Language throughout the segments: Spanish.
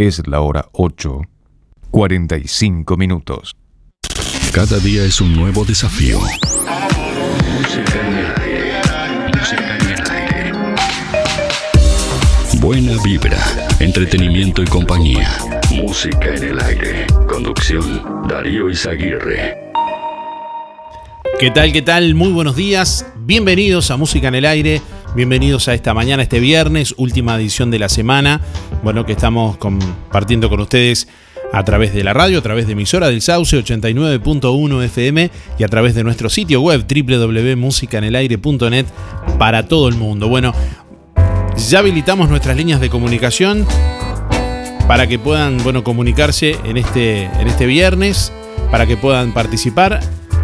Es la hora 8, 45 minutos. Cada día es un nuevo desafío. Buena vibra, entretenimiento y compañía. Música en el aire. Conducción, Darío Izaguirre. ¿Qué tal? ¿Qué tal? Muy buenos días. Bienvenidos a Música en el Aire. Bienvenidos a esta mañana, este viernes, última edición de la semana. Bueno, que estamos compartiendo con ustedes a través de la radio, a través de emisora del Sauce 89.1 FM y a través de nuestro sitio web www.musicanelaire.net para todo el mundo. Bueno, ya habilitamos nuestras líneas de comunicación para que puedan bueno, comunicarse en este, en este viernes, para que puedan participar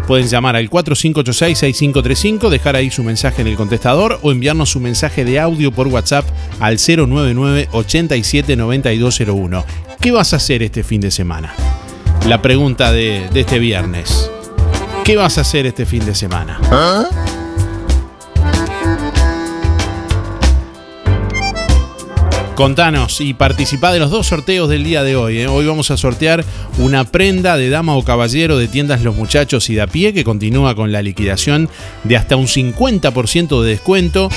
Pueden llamar al 4586-6535, dejar ahí su mensaje en el contestador o enviarnos su mensaje de audio por WhatsApp al 099-879201. ¿Qué vas a hacer este fin de semana? La pregunta de, este viernes. ¿Qué vas a hacer este fin de semana? ¿Ah? Contanos y participa de los dos sorteos del día de hoy. ¿eh? Hoy vamos a sortear una prenda de dama o caballero de tiendas Los Muchachos y de a pie que continúa con la liquidación de hasta un 50% de descuento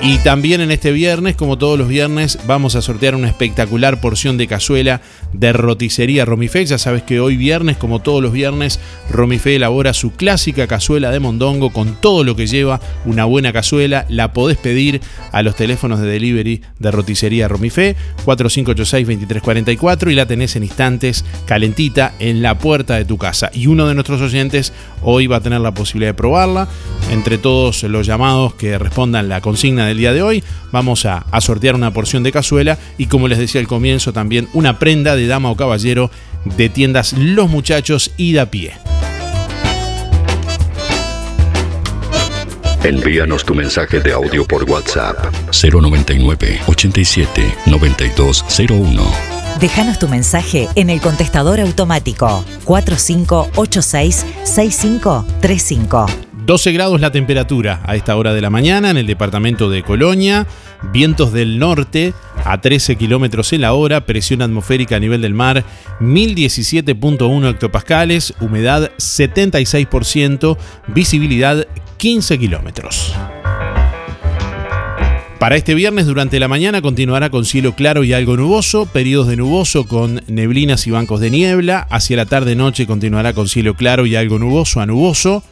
y también en este viernes, como todos los viernes, vamos a sortear una espectacular porción de cazuela de roticería Romifé. Ya sabes que hoy viernes, como todos los viernes, Romifé elabora su clásica cazuela de mondongo con todo lo que lleva una buena cazuela. La podés pedir a los teléfonos de delivery de roticería Romifé 4586-2344 y la tenés en instantes calentita en la puerta de tu casa. Y uno de nuestros oyentes hoy va a tener la posibilidad de probarla. Entre todos los llamados que respondan la consigna del día de hoy. Vamos a, sortear una porción de cazuela y como les decía al comienzo también una prenda de dama o caballero de tiendas Los Muchachos y da pie. Envíanos tu mensaje de audio por WhatsApp 099 87 9201. Déjanos tu mensaje en el contestador automático 4586 6535. 12 grados la temperatura a esta hora de la mañana en el departamento de Colonia, vientos del norte a 13 kilómetros en la hora, presión atmosférica a nivel del mar 1017.1 hectopascales, humedad 76%, visibilidad 15 kilómetros. Para este viernes durante la mañana continuará con cielo claro y algo nuboso, periodos de nuboso con neblinas y bancos de niebla, hacia la tarde-noche continuará con cielo claro y algo nuboso a nuboso,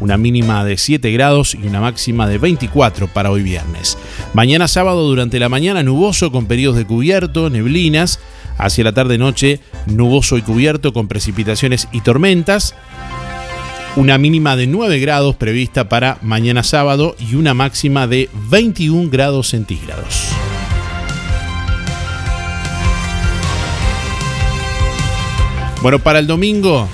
una mínima de 7 grados y una máxima de 24 para hoy viernes. Mañana sábado durante la mañana nuboso con periodos de cubierto, neblinas, hacia la tarde-noche nuboso y cubierto con precipitaciones y tormentas. Una mínima de 9 grados prevista para mañana sábado y una máxima de 21 grados centígrados. Bueno, para el domingo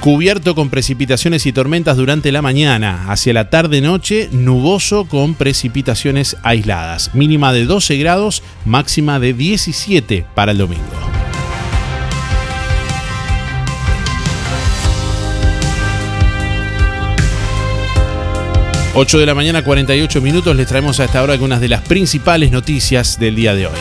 Cubierto con precipitaciones y tormentas durante la mañana. Hacia la tarde-noche, nuboso con precipitaciones aisladas. Mínima de 12 grados, máxima de 17 para el domingo. ...8 de la mañana, 48 minutos... ...les traemos a esta hora algunas de las principales noticias del día de hoy.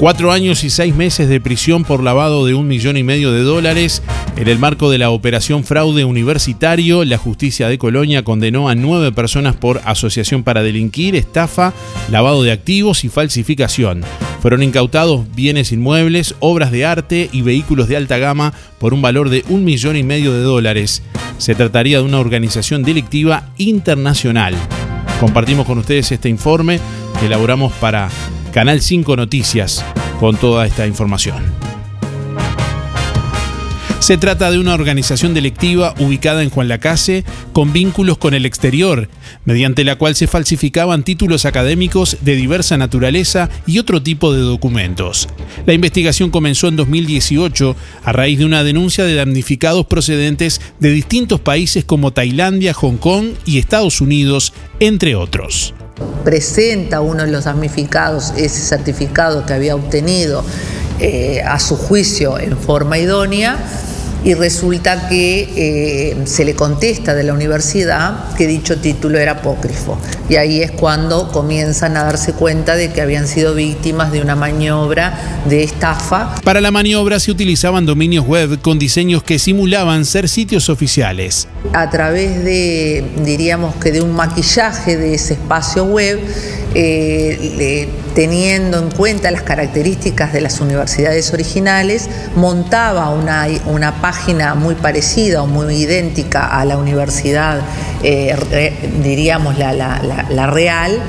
Cuatro años y seis meses de prisión por lavado de un millón y medio de dólares. En el marco de la operación fraude universitario, la justicia de Colonia condenó a nueve personas por asociación para delinquir, estafa, lavado de activos y falsificación. Fueron incautados bienes inmuebles, obras de arte y vehículos de alta gama por un valor de un millón y medio de dólares. Se trataría de una organización delictiva internacional. Compartimos con ustedes este informe que elaboramos para Canal 5 Noticias con toda esta información. Se trata de una organización delictiva ubicada en Juan Lacase con vínculos con el exterior, mediante la cual se falsificaban títulos académicos de diversa naturaleza y otro tipo de documentos. La investigación comenzó en 2018 a raíz de una denuncia de damnificados procedentes de distintos países como Tailandia, Hong Kong y Estados Unidos, entre otros presenta uno de los damnificados ese certificado que había obtenido eh, a su juicio en forma idónea y resulta que eh, se le contesta de la universidad que dicho título era apócrifo. Y ahí es cuando comienzan a darse cuenta de que habían sido víctimas de una maniobra de estafa. Para la maniobra se utilizaban dominios web con diseños que simulaban ser sitios oficiales. A través de, diríamos que de un maquillaje de ese espacio web, eh, teniendo en cuenta las características de las universidades originales, montaba una, una página muy parecida o muy idéntica a la universidad, eh, diríamos la, la, real,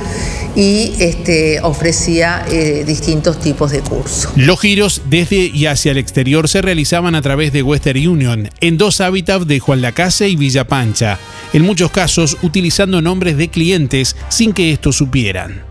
y este, ofrecía eh, distintos tipos de cursos. Los giros desde y hacia el exterior se realizaban a través de Western Union, en dos hábitats de Juan Lacase y Villa Pancha, en muchos casos utilizando nombres de clientes sin que estos supieran.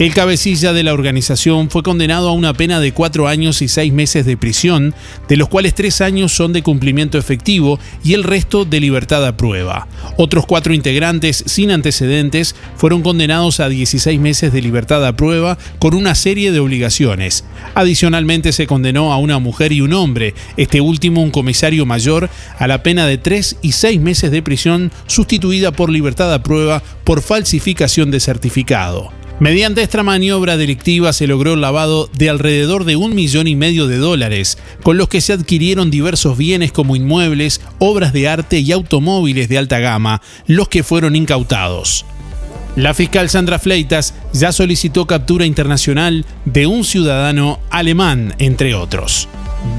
El cabecilla de la organización fue condenado a una pena de cuatro años y seis meses de prisión, de los cuales tres años son de cumplimiento efectivo y el resto de libertad a prueba. Otros cuatro integrantes sin antecedentes fueron condenados a 16 meses de libertad a prueba con una serie de obligaciones. Adicionalmente se condenó a una mujer y un hombre, este último un comisario mayor, a la pena de tres y seis meses de prisión sustituida por libertad a prueba por falsificación de certificado. Mediante esta maniobra delictiva se logró el lavado de alrededor de un millón y medio de dólares, con los que se adquirieron diversos bienes como inmuebles, obras de arte y automóviles de alta gama, los que fueron incautados. La fiscal Sandra Fleitas ya solicitó captura internacional de un ciudadano alemán, entre otros.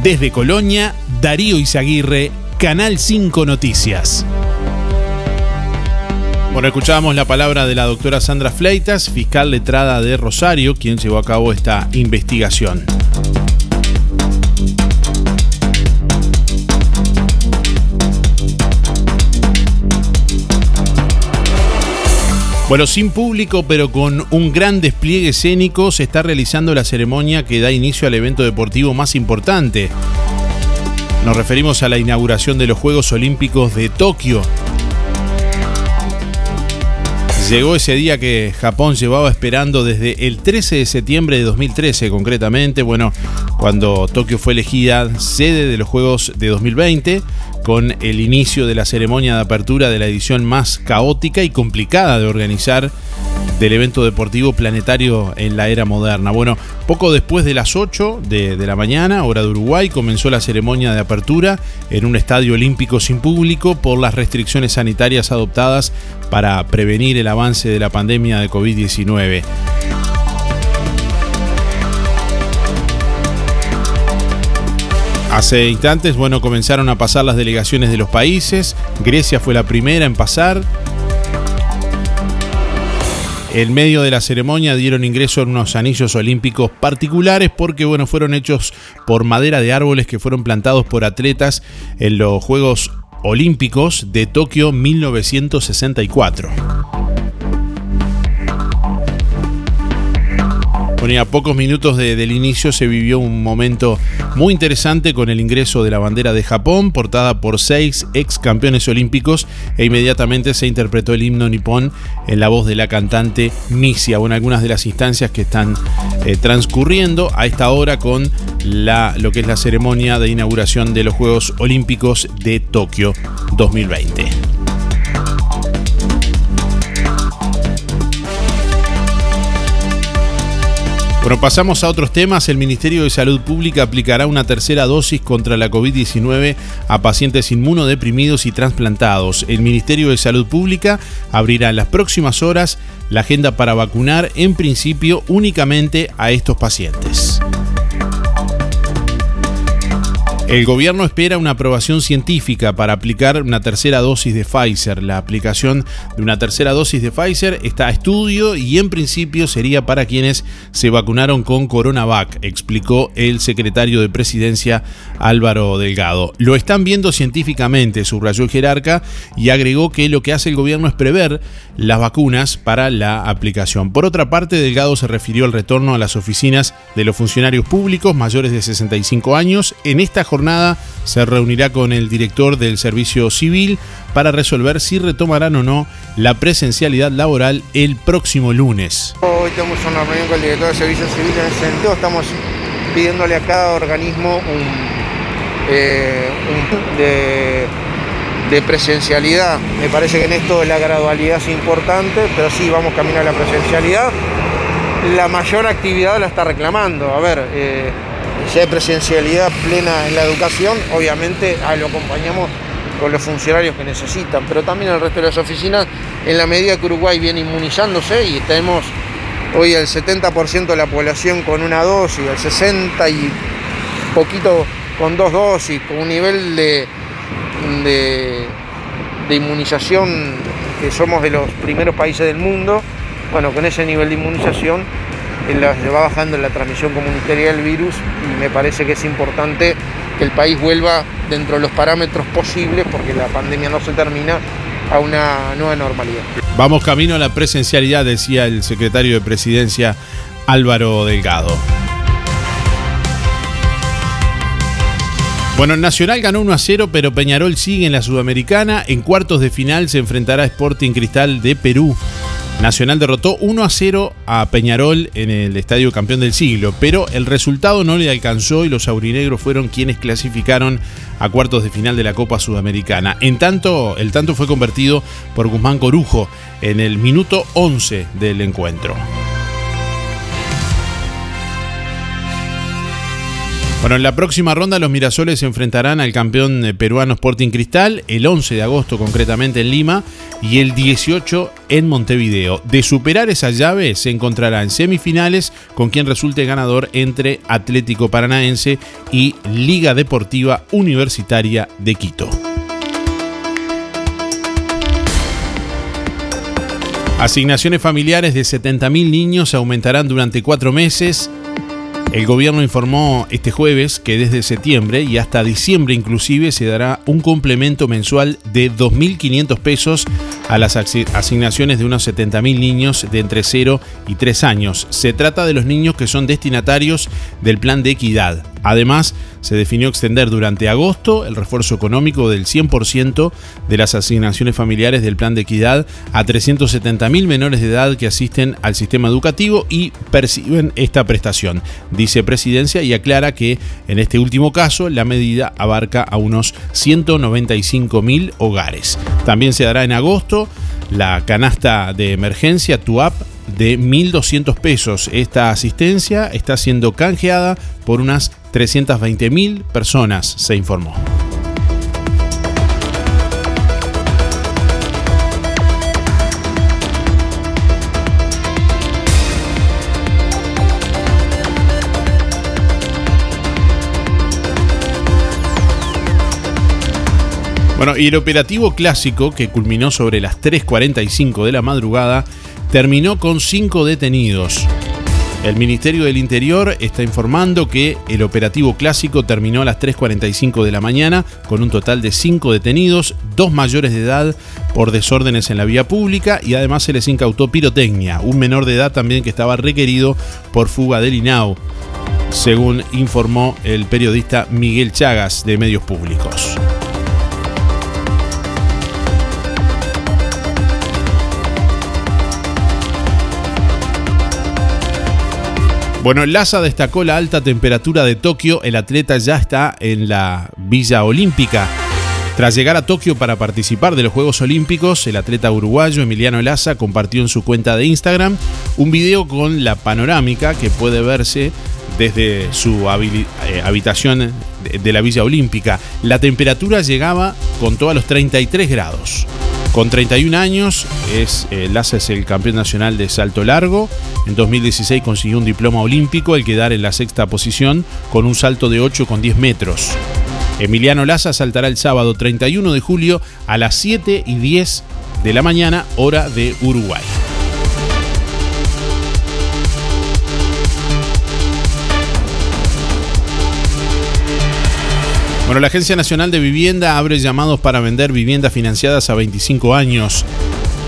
Desde Colonia, Darío Izaguirre, Canal 5 Noticias. Bueno, escuchábamos la palabra de la doctora Sandra Fleitas, fiscal letrada de Rosario, quien llevó a cabo esta investigación. Bueno, sin público, pero con un gran despliegue escénico, se está realizando la ceremonia que da inicio al evento deportivo más importante. Nos referimos a la inauguración de los Juegos Olímpicos de Tokio, Llegó ese día que Japón llevaba esperando desde el 13 de septiembre de 2013 concretamente, bueno, cuando Tokio fue elegida sede de los Juegos de 2020, con el inicio de la ceremonia de apertura de la edición más caótica y complicada de organizar del evento deportivo planetario en la era moderna. Bueno, poco después de las 8 de, la mañana, hora de Uruguay, comenzó la ceremonia de apertura en un estadio olímpico sin público por las restricciones sanitarias adoptadas para prevenir el avance de la pandemia de COVID-19. Hace instantes, bueno, comenzaron a pasar las delegaciones de los países. Grecia fue la primera en pasar, en medio de la ceremonia dieron ingreso en unos anillos olímpicos particulares porque bueno, fueron hechos por madera de árboles que fueron plantados por atletas en los Juegos Olímpicos de Tokio 1964. Bueno, a pocos minutos del inicio se vivió un momento muy interesante con el ingreso de la bandera de Japón, portada por seis ex campeones olímpicos, e inmediatamente se interpretó el himno nipón en la voz de la cantante Misia. Bueno, algunas de las instancias que están eh, transcurriendo a esta hora con la, lo que es la ceremonia de inauguración de los Juegos Olímpicos de Tokio 2020. Bueno, pasamos a otros temas. El Ministerio de Salud Pública aplicará una tercera dosis contra la COVID-19 a pacientes inmunodeprimidos y trasplantados. El Ministerio de Salud Pública abrirá en las próximas horas la agenda para vacunar en principio únicamente a estos pacientes. El gobierno espera una aprobación científica para aplicar una tercera dosis de Pfizer. La aplicación de una tercera dosis de Pfizer está a estudio y en principio sería para quienes se vacunaron con Coronavac, explicó el secretario de Presidencia Álvaro Delgado. Lo están viendo científicamente, subrayó el jerarca y agregó que lo que hace el gobierno es prever las vacunas para la aplicación. Por otra parte, Delgado se refirió al retorno a las oficinas de los funcionarios públicos mayores de 65 años en esta jornada se reunirá con el director del Servicio Civil para resolver si retomarán o no la presencialidad laboral el próximo lunes. Hoy tenemos una reunión con el director del Servicio Civil en ese sentido. Estamos pidiéndole a cada organismo eh, de, de, presencialidad. Me parece que en esto la gradualidad es importante, pero sí vamos camino a la presencialidad. La mayor actividad la está reclamando. A ver, eh, si hay presencialidad plena en la educación, obviamente ah, lo acompañamos con los funcionarios que necesitan, pero también el resto de las oficinas, en la medida que Uruguay viene inmunizándose y tenemos hoy el 70% de la población con una dosis, el 60% y poquito con dos dosis, con un nivel de, de, inmunización que somos de los primeros países del mundo, bueno, con ese nivel de inmunización va bajando la transmisión comunitaria del virus y me parece que es importante que el país vuelva dentro de los parámetros posibles, porque la pandemia no se termina, a una nueva normalidad. Vamos camino a la presencialidad, decía el secretario de Presidencia Álvaro Delgado. Bueno, Nacional ganó 1 a 0, pero Peñarol sigue en la Sudamericana. En cuartos de final se enfrentará a Sporting Cristal de Perú. Nacional derrotó 1 a 0 a Peñarol en el Estadio Campeón del Siglo, pero el resultado no le alcanzó y los aurinegros fueron quienes clasificaron a cuartos de final de la Copa Sudamericana. En tanto, el tanto fue convertido por Guzmán Corujo en el minuto 11 del encuentro. Bueno, en la próxima ronda los Mirasoles se enfrentarán al campeón eh, peruano Sporting Cristal el 11 de agosto concretamente en Lima y el 18 en Montevideo. De superar esa llave se encontrará en semifinales con quien resulte ganador entre Atlético Paranaense y Liga Deportiva Universitaria de Quito. Asignaciones familiares de 70.000 niños aumentarán durante cuatro meses el gobierno informó este jueves que desde septiembre y hasta diciembre inclusive se dará un complemento mensual de 2.500 pesos a las asignaciones de unos 70.000 niños de entre 0 y 3 años. Se trata de los niños que son destinatarios del plan de equidad. Además, se definió extender durante agosto el refuerzo económico del 100% de las asignaciones familiares del plan de equidad a 370.000 menores de edad que asisten al sistema educativo y perciben esta prestación. Dice Presidencia y aclara que en este último caso la medida abarca a unos 195.000 hogares. También se dará en agosto la canasta de emergencia TUAP de 1.200 pesos. Esta asistencia está siendo canjeada por unas 320.000 personas, se informó. Bueno, y el operativo clásico, que culminó sobre las 3.45 de la madrugada, terminó con cinco detenidos. El Ministerio del Interior está informando que el operativo clásico terminó a las 3.45 de la mañana con un total de 5 detenidos, dos mayores de edad por desórdenes en la vía pública y además se les incautó pirotecnia, un menor de edad también que estaba requerido por fuga del INAU, según informó el periodista Miguel Chagas de Medios Públicos. Bueno, Laza destacó la alta temperatura de Tokio. El atleta ya está en la Villa Olímpica. Tras llegar a Tokio para participar de los Juegos Olímpicos, el atleta uruguayo Emiliano Laza compartió en su cuenta de Instagram un video con la panorámica que puede verse desde su eh, habitación de la Villa Olímpica. La temperatura llegaba con todos los 33 grados. Con 31 años, es, eh, Laza es el campeón nacional de salto largo. En 2016 consiguió un diploma olímpico, el quedar en la sexta posición con un salto de 8 con 10 metros. Emiliano Laza saltará el sábado 31 de julio a las 7 y 10 de la mañana, hora de Uruguay. Bueno, la Agencia Nacional de Vivienda abre llamados para vender viviendas financiadas a 25 años.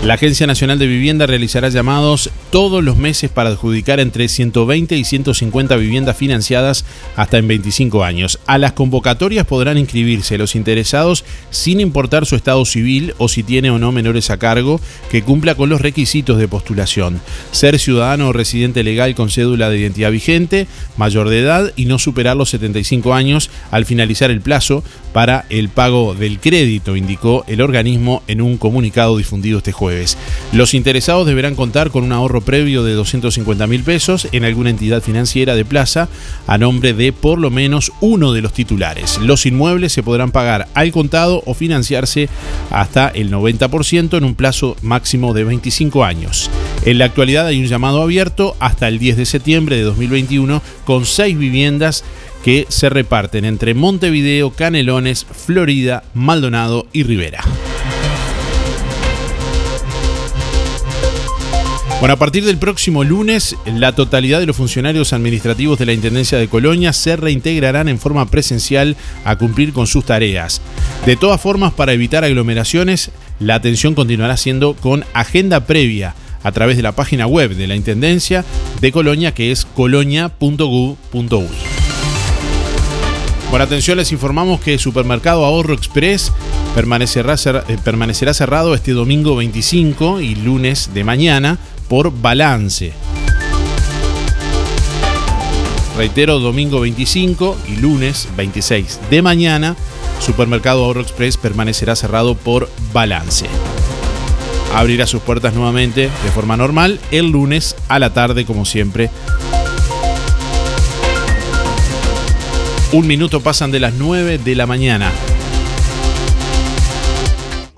La Agencia Nacional de Vivienda realizará llamados todos los meses para adjudicar entre 120 y 150 viviendas financiadas hasta en 25 años. A las convocatorias podrán inscribirse los interesados sin importar su estado civil o si tiene o no menores a cargo que cumpla con los requisitos de postulación. Ser ciudadano o residente legal con cédula de identidad vigente, mayor de edad y no superar los 75 años al finalizar el plazo para el pago del crédito, indicó el organismo en un comunicado difundido este jueves. Los interesados deberán contar con un ahorro previo de 250 mil pesos en alguna entidad financiera de plaza a nombre de por lo menos uno de los titulares. Los inmuebles se podrán pagar al contado o financiarse hasta el 90% en un plazo máximo de 25 años. En la actualidad hay un llamado abierto hasta el 10 de septiembre de 2021 con seis viviendas que se reparten entre Montevideo, Canelones, Florida, Maldonado y Rivera. Bueno, a partir del próximo lunes, la totalidad de los funcionarios administrativos de la Intendencia de Colonia se reintegrarán en forma presencial a cumplir con sus tareas. De todas formas, para evitar aglomeraciones, la atención continuará siendo con agenda previa a través de la página web de la Intendencia de Colonia, que es colonia.gov.uy. Por atención, les informamos que Supermercado Ahorro Express permanecerá, eh, permanecerá cerrado este domingo 25 y lunes de mañana por balance. Reitero, domingo 25 y lunes 26 de mañana, Supermercado Ahorro Express permanecerá cerrado por balance. Abrirá sus puertas nuevamente de forma normal el lunes a la tarde, como siempre. Un minuto pasan de las 9 de la mañana.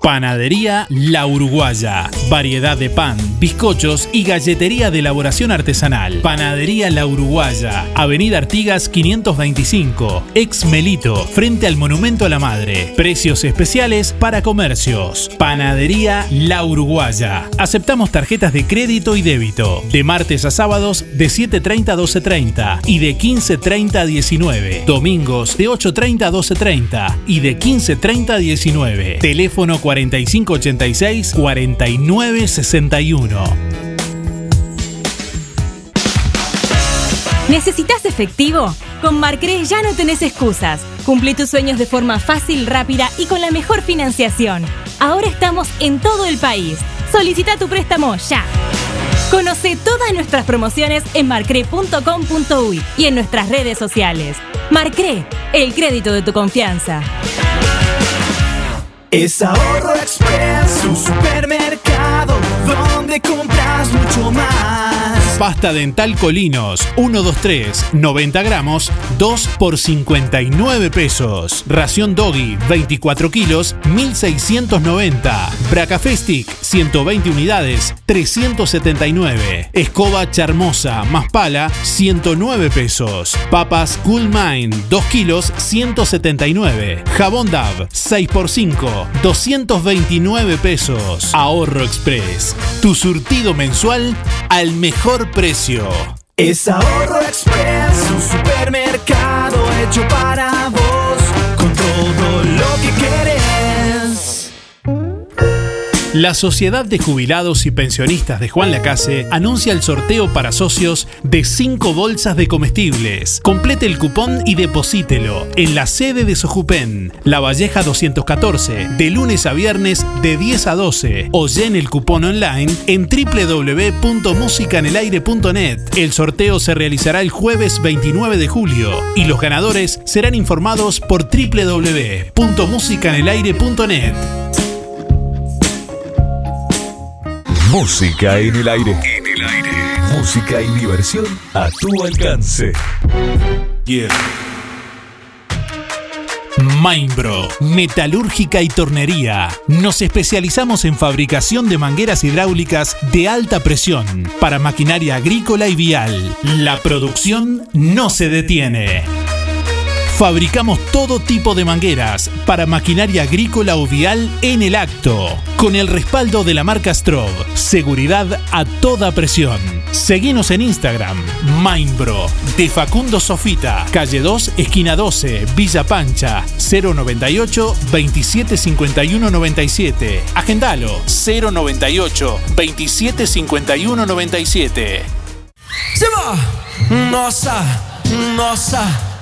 Panadería La Uruguaya. Variedad de pan, bizcochos y galletería de elaboración artesanal. Panadería La Uruguaya. Avenida Artigas 525. Ex Melito. Frente al Monumento a la Madre. Precios especiales para comercios. Panadería La Uruguaya. Aceptamos tarjetas de crédito y débito. De martes a sábados de 7.30 a 12.30 y de 15.30 a 19. Domingos de 8.30 a 12.30 y de 15.30 a 19. Teléfono 40 4586 4961. ¿Necesitas efectivo? Con Marcre ya no tenés excusas. Cumple tus sueños de forma fácil, rápida y con la mejor financiación. Ahora estamos en todo el país. Solicita tu préstamo ya. Conoce todas nuestras promociones en marcre.com.uy y en nuestras redes sociales. Marcre, el crédito de tu confianza. Es Ahorro Express, un supermercado donde compras mucho más. Pasta dental Colinos 123 90 gramos 2 por 59 pesos. Ración Doggy 24 kilos 1690. Bracafestic 120 unidades 379. Escoba Charmosa más pala 109 pesos. Papas Cool Mine 2 kilos 179. Jabón Dab 6 por 5 229 pesos. Ahorro Express. Tu surtido mensual al mejor precio. Es Ahorro Express, un supermercado hecho para vos, La Sociedad de Jubilados y Pensionistas de Juan Lacase anuncia el sorteo para socios de 5 bolsas de comestibles. Complete el cupón y deposítelo en la sede de Sojupen, La Valleja 214, de lunes a viernes de 10 a 12 o llene el cupón online en www.musicanelaire.net. El sorteo se realizará el jueves 29 de julio y los ganadores serán informados por www.musicanelaire.net. Música en el aire. En el aire. Música y diversión a tu alcance. Mainbro, metalúrgica y tornería. Nos especializamos en fabricación de mangueras hidráulicas de alta presión para maquinaria agrícola y vial. La producción no se detiene. Fabricamos todo tipo de mangueras para maquinaria agrícola o vial en el acto, con el respaldo de la marca Strob. Seguridad a toda presión. Seguinos en Instagram, Mindbro, de Facundo Sofita, calle 2, esquina 12, Villa Pancha, 098 2751 97. Agendalo, 098 2751 97. Se va! Nossa, nossa,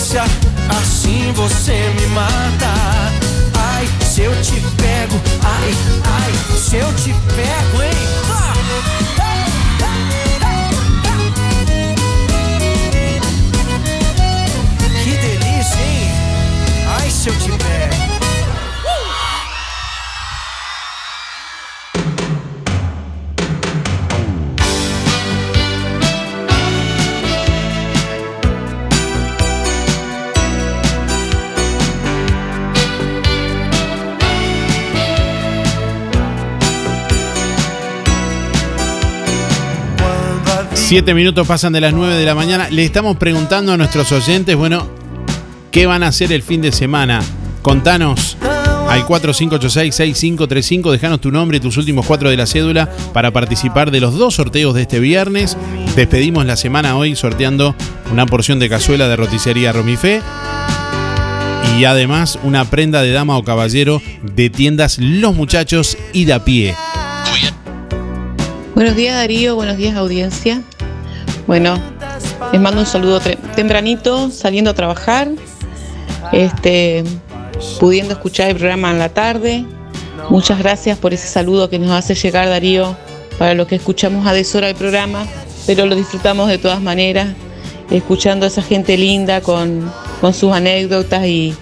Assim você me mata. Ai, se eu te pego, ai, ai, se eu te pego, hein? Que delícia, hein? Ai, se eu te pego. Siete minutos pasan de las 9 de la mañana. Le estamos preguntando a nuestros oyentes, bueno, ¿qué van a hacer el fin de semana? Contanos al 4586-6535, dejanos tu nombre y tus últimos cuatro de la cédula para participar de los dos sorteos de este viernes. Despedimos la semana hoy sorteando una porción de cazuela de roticería Romifé y además una prenda de dama o caballero de tiendas Los Muchachos y de a pie. Buenos días Darío, buenos días audiencia. Bueno, les mando un saludo tempranito, saliendo a trabajar, este, pudiendo escuchar el programa en la tarde. Muchas gracias por ese saludo que nos hace llegar Darío para los que escuchamos a deshora el programa, pero lo disfrutamos de todas maneras, escuchando a esa gente linda con, con sus anécdotas y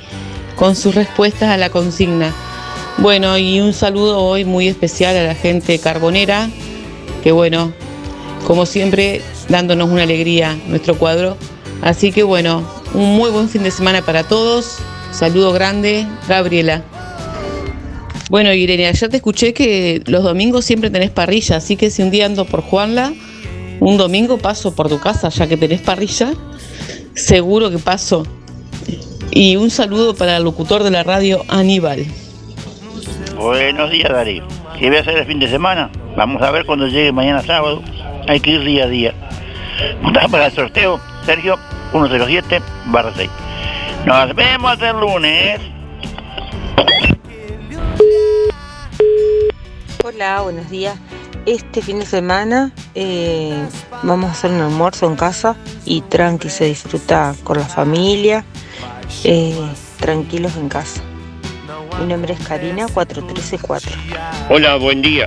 con sus respuestas a la consigna. Bueno, y un saludo hoy muy especial a la gente carbonera, que bueno, como siempre, dándonos una alegría nuestro cuadro. Así que bueno, un muy buen fin de semana para todos. Saludo grande, Gabriela. Bueno, Irene, ayer te escuché que los domingos siempre tenés parrilla, así que si un día ando por Juanla, un domingo paso por tu casa, ya que tenés parrilla, seguro que paso. Y un saludo para el locutor de la radio, Aníbal. Buenos días, Darío. ¿Qué voy a hacer el fin de semana? Vamos a ver cuando llegue mañana sábado. Hay que ir día a día. Para el sorteo, Sergio 107 barra 6. Nos vemos el lunes. Hola, buenos días. Este fin de semana eh, vamos a hacer un almuerzo en casa y tranqui se disfruta con la familia, eh, tranquilos en casa. Mi nombre es Karina 4364. Hola, buen día.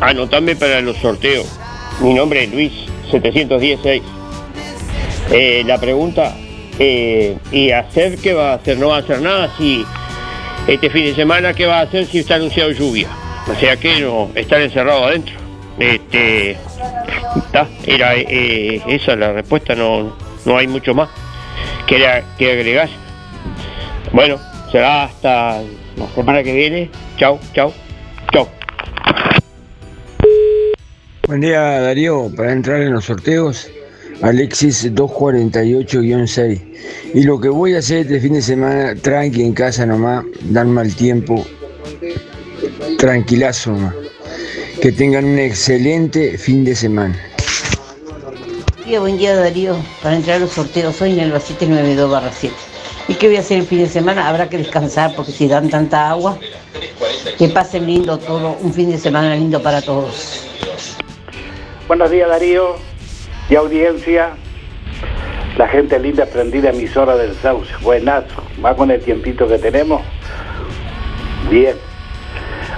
Anotame para los sorteos. Mi nombre es Luis 716. Eh, la pregunta, eh, ¿y hacer qué va a hacer? No va a hacer nada si este fin de semana, ¿qué va a hacer si está anunciado lluvia? O sea que no, estar encerrado adentro. Este, está, era eh, esa la respuesta, no, no hay mucho más que, que agregar. Bueno, será hasta la semana que viene. Chau, chau, Buen día Darío, para entrar en los sorteos, Alexis 248-6. Y lo que voy a hacer este fin de semana, tranqui en casa nomás, dar mal tiempo, tranquilazo nomás. Que tengan un excelente fin de semana. Buen día, Darío, para entrar a los sorteos soy en el 792 7. ¿Y qué voy a hacer el fin de semana? Habrá que descansar porque si dan tanta agua, que pasen lindo todo, un fin de semana lindo para todos. Buenos días Darío y audiencia. La gente linda prendida emisora del Sauce. Buenazo. Va con el tiempito que tenemos. Bien.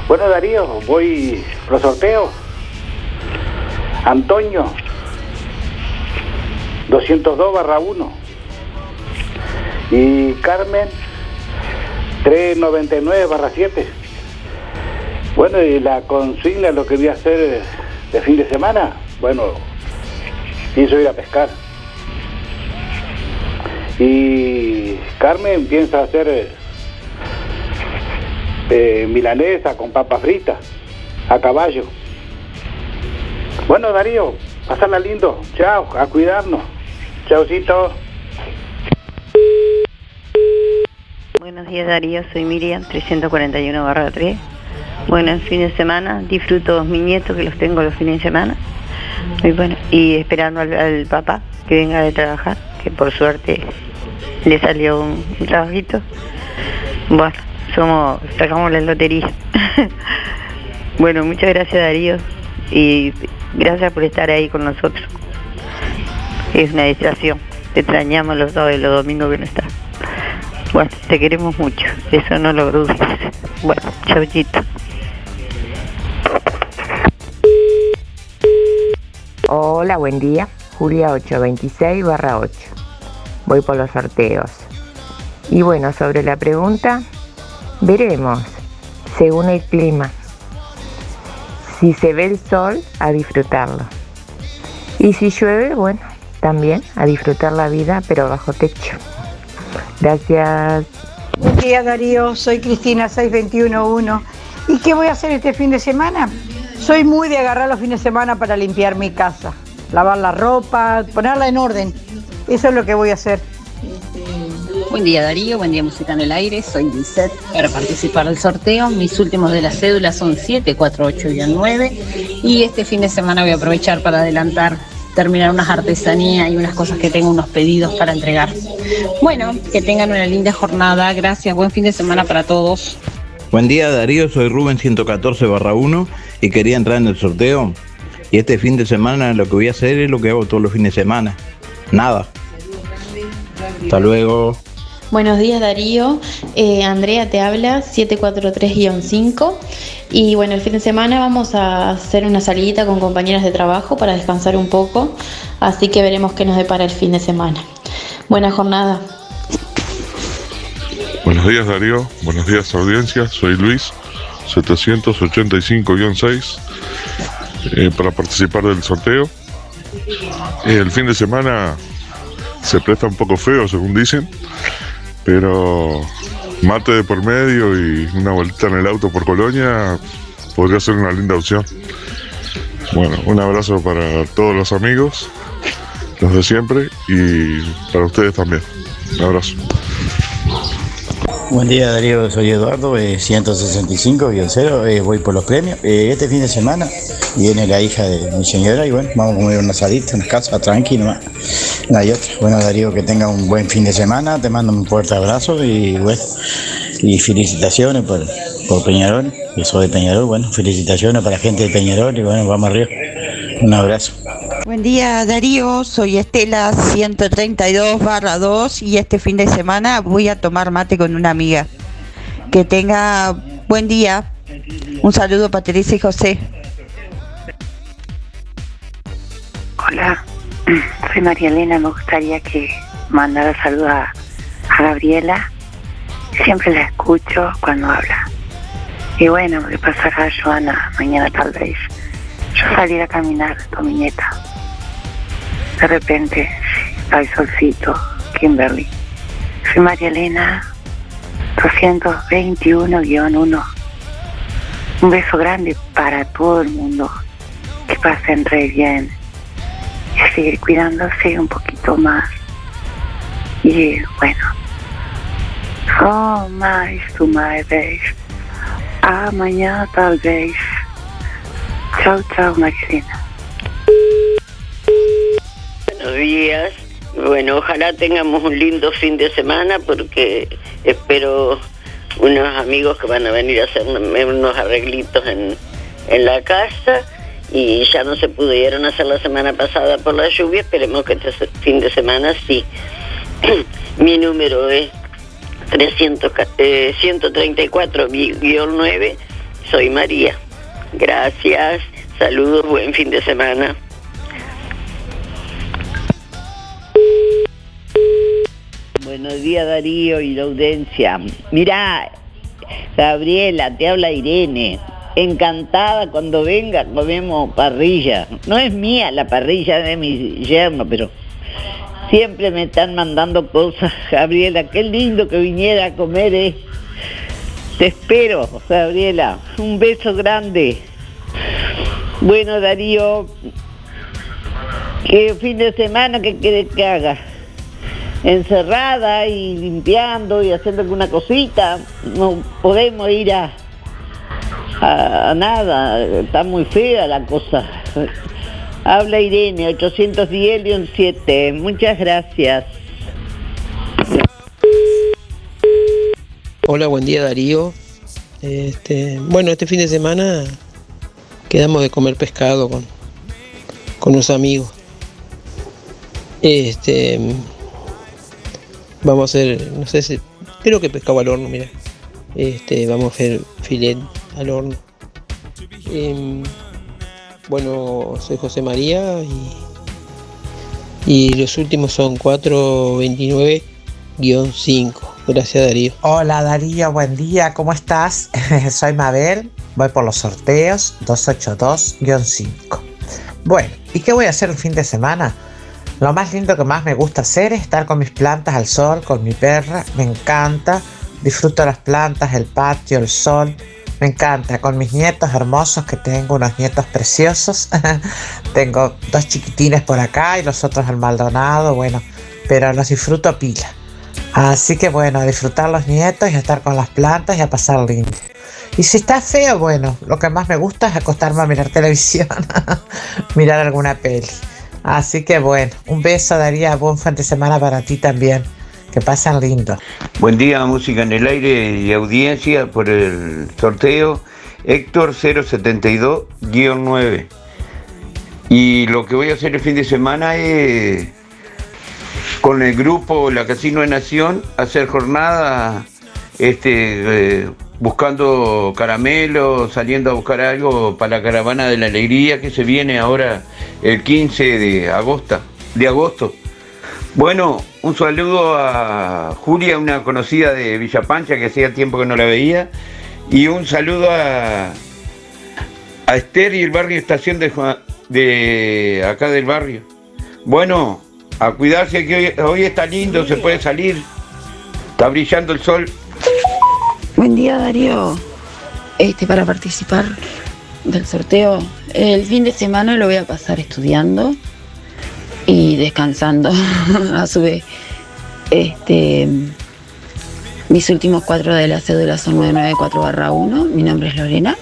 Bueno Darío, voy los sorteos. Antonio 202 barra 1 y Carmen 399 barra 7 bueno y la consigna lo que voy a hacer de fin de semana bueno pienso ir a pescar. Y Carmen piensa hacer eh, milanesa con papa frita a caballo. Bueno Darío pasarla lindo. Chao a cuidarnos. Chaucito. Buenos días Darío, soy Miriam, 341 barra 3. Bueno, el fin de semana disfruto a mis nietos que los tengo los fines de semana. Y bueno, y esperando al, papá que venga de trabajar, que por suerte le salió un, un trabajito. Bueno, somos, sacamos la lotería. bueno, muchas gracias Darío y gracias por estar ahí con nosotros. Es una distracción. Te extrañamos los sábados y los domingos que no estás. Bueno, te queremos mucho, eso no lo dudes. Bueno, chauchito. Hola, buen día. Julia 826 barra 8. Voy por los sorteos. Y bueno, sobre la pregunta, veremos, según el clima. Si se ve el sol, a disfrutarlo. Y si llueve, bueno, también a disfrutar la vida, pero bajo techo. Gracias. Buen día Darío, soy Cristina 6211. ¿Y qué voy a hacer este fin de semana? Soy muy de agarrar los fines de semana para limpiar mi casa, lavar la ropa, ponerla en orden. Eso es lo que voy a hacer. Buen día Darío, buen día Música en el Aire, soy Lisette para participar del sorteo. Mis últimos de la cédula son 7, 4, 8 y 9 y este fin de semana voy a aprovechar para adelantar, terminar unas artesanías y unas cosas que tengo, unos pedidos para entregar. Bueno, que tengan una linda jornada, gracias, buen fin de semana para todos. Buen día Darío, soy Rubén 114 barra 1 y quería entrar en el sorteo. Y este fin de semana lo que voy a hacer es lo que hago todos los fines de semana. Nada. Hasta luego. Buenos días Darío, Eh, Andrea te habla 743-5 y bueno, el fin de semana vamos a hacer una salidita con compañeras de trabajo para descansar un poco, así que veremos qué nos depara el fin de semana. Buena jornada. Buenos días Darío, buenos días audiencia, soy Luis, 785-6, eh, para participar del sorteo. Eh, el fin de semana se presta un poco feo, según dicen, pero mate de por medio y una vuelta en el auto por Colonia podría ser una linda opción. Bueno, un abrazo para todos los amigos, los de siempre, y para ustedes también. Un abrazo. Buen día Darío, soy Eduardo, eh, 165-0, eh, voy por los premios. Eh, este fin de semana viene la hija de mi señora y bueno, vamos a comer una asadita, una casa, tranquilo más. No hay otra. Bueno Darío, que tenga un buen fin de semana, te mando un fuerte abrazo y bueno, y felicitaciones por, por Peñarol, que soy de Peñarol, bueno, felicitaciones para la gente de Peñarol y bueno, vamos arriba. Un abrazo. Buen día Darío, soy Estela 132 barra 2 y este fin de semana voy a tomar mate con una amiga. Que tenga buen día. Un saludo Teresa y José. Hola, soy María Elena. Me gustaría que mandara saludos a, a Gabriela. Siempre la escucho cuando habla. Y bueno, que pasará a Joana mañana tal vez. Yo salir a caminar con. De repente, hay solcito, Kimberly. Soy María Elena, 221-1. Un beso grande para todo el mundo. Que pasen re bien. Y seguir cuidándose un poquito más. Y bueno. Oh, mais tu my vez. Ah, mañana tal vez. Chao, chao, Marilena. Buenos días. Bueno, ojalá tengamos un lindo fin de semana porque espero unos amigos que van a venir a hacer unos arreglitos en, en la casa y ya no se pudieron hacer la semana pasada por la lluvia. Esperemos que este fin de semana sí. Mi número es 300, eh, 134-9. Soy María. Gracias. Saludos. Buen fin de semana. Buenos días Darío y la audiencia. Mirá, Gabriela, te habla Irene. Encantada cuando venga comemos parrilla. No es mía la parrilla de mi yerno, pero siempre me están mandando cosas. Gabriela, qué lindo que viniera a comer, eh. Te espero, Gabriela. Un beso grande. Bueno, Darío, ¿qué fin de semana que quieres que haga? encerrada y limpiando y haciendo alguna cosita. No podemos ir a, a, a nada, está muy fea la cosa. Habla Irene, 810-7. Muchas gracias. Hola, buen día Darío. Este, bueno, este fin de semana quedamos de comer pescado con, con unos amigos. Este, vamos a hacer, no sé si, creo que pescado al horno, mira. Este, vamos a hacer filet al horno. Em, bueno, soy José María y, y los últimos son 429-5. Gracias Darío. Hola Darío, buen día, ¿cómo estás? Soy Mabel, voy por los sorteos 282-5. Bueno, ¿y qué voy a hacer el fin de semana? Lo más lindo que más me gusta hacer es estar con mis plantas al sol, con mi perra, me encanta. Disfruto las plantas, el patio, el sol. Me encanta, con mis nietos hermosos que tengo, unos nietos preciosos. tengo dos chiquitines por acá y los otros al Maldonado, bueno, pero los disfruto pila. Así que bueno, a disfrutar los nietos y a estar con las plantas y a pasar lindo. Y si está feo, bueno, lo que más me gusta es acostarme a mirar televisión, mirar alguna peli. Así que bueno, un beso daría buen fin de semana para ti también. Que pasen lindo. Buen día, música en el aire y audiencia por el sorteo Héctor 072-9. Y lo que voy a hacer el fin de semana es con el grupo La Casino de Nación hacer jornada este, eh, buscando caramelos, saliendo a buscar algo para la caravana de la alegría que se viene ahora el 15 de agosto. De agosto. Bueno, un saludo a Julia, una conocida de Villa Pancha que hacía tiempo que no la veía. Y un saludo a, a Esther y el barrio Estación de, de acá del barrio. Bueno, a cuidarse que hoy, hoy está lindo, se puede salir. Está brillando el sol. Buen día Darío. Este para participar del sorteo. El fin de semana lo voy a pasar estudiando y descansando a su vez. Este Mis últimos cuatro de la cédula son 994-1. Mi nombre es Lorena.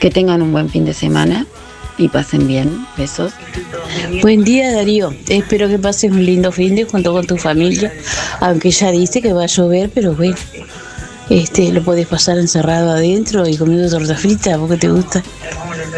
Que tengan un buen fin de semana y pasen bien. Besos. Buen día Darío, espero que pases un lindo fin de junto con tu familia, aunque ya dice que va a llover, pero bueno, este lo podés pasar encerrado adentro y comiendo torta frita, porque te gusta.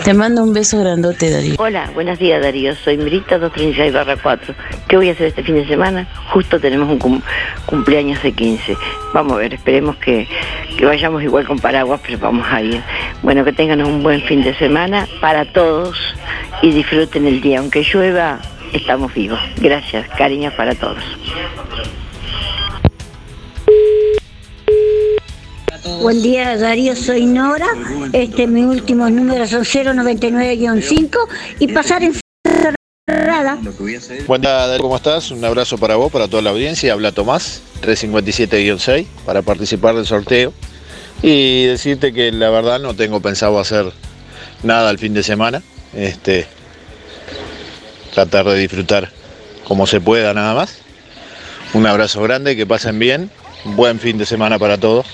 Te mando un beso grandote Darío. Hola, buenos días Darío, soy Mirita 236 4. ¿Qué voy a hacer este fin de semana? Justo tenemos un cum- cumpleaños de 15. Vamos a ver, esperemos que, que vayamos igual con paraguas, pero vamos a ir. Bueno, que tengan un buen fin de semana para todos y disfruten el día. Aunque llueva, estamos vivos. Gracias, cariños para todos. Buen día Darío, soy Nora. Este, mis últimos números son 099-5 y pasar encerrada. Buen día, Darío, ¿cómo estás? Un abrazo para vos, para toda la audiencia. Habla Tomás, 357-6, para participar del sorteo. Y decirte que la verdad no tengo pensado hacer nada el fin de semana. Este, tratar de disfrutar como se pueda nada más. Un abrazo grande, que pasen bien. Buen fin de semana para todos.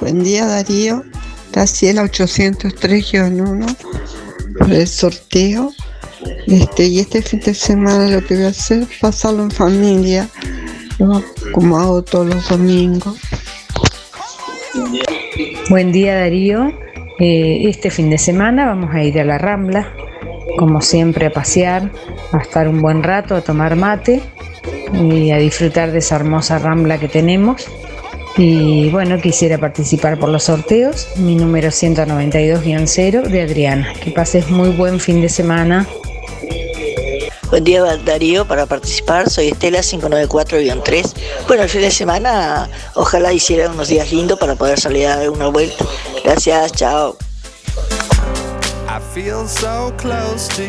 Buen día Darío, Graciela 803-1 por el sorteo. Este, y este fin de semana lo que voy a hacer es pasarlo en familia, como hago todos los domingos. Buen día Darío. Eh, este fin de semana vamos a ir a la Rambla, como siempre a pasear, a estar un buen rato, a tomar mate y a disfrutar de esa hermosa Rambla que tenemos. Y bueno, quisiera participar por los sorteos. Mi número 192-0 de Adriana. Que pases muy buen fin de semana. Buen día Darío, para participar soy Estela 594-3. Bueno, el fin de semana ojalá hiciera unos días lindos para poder salir a dar una vuelta. Gracias, chao.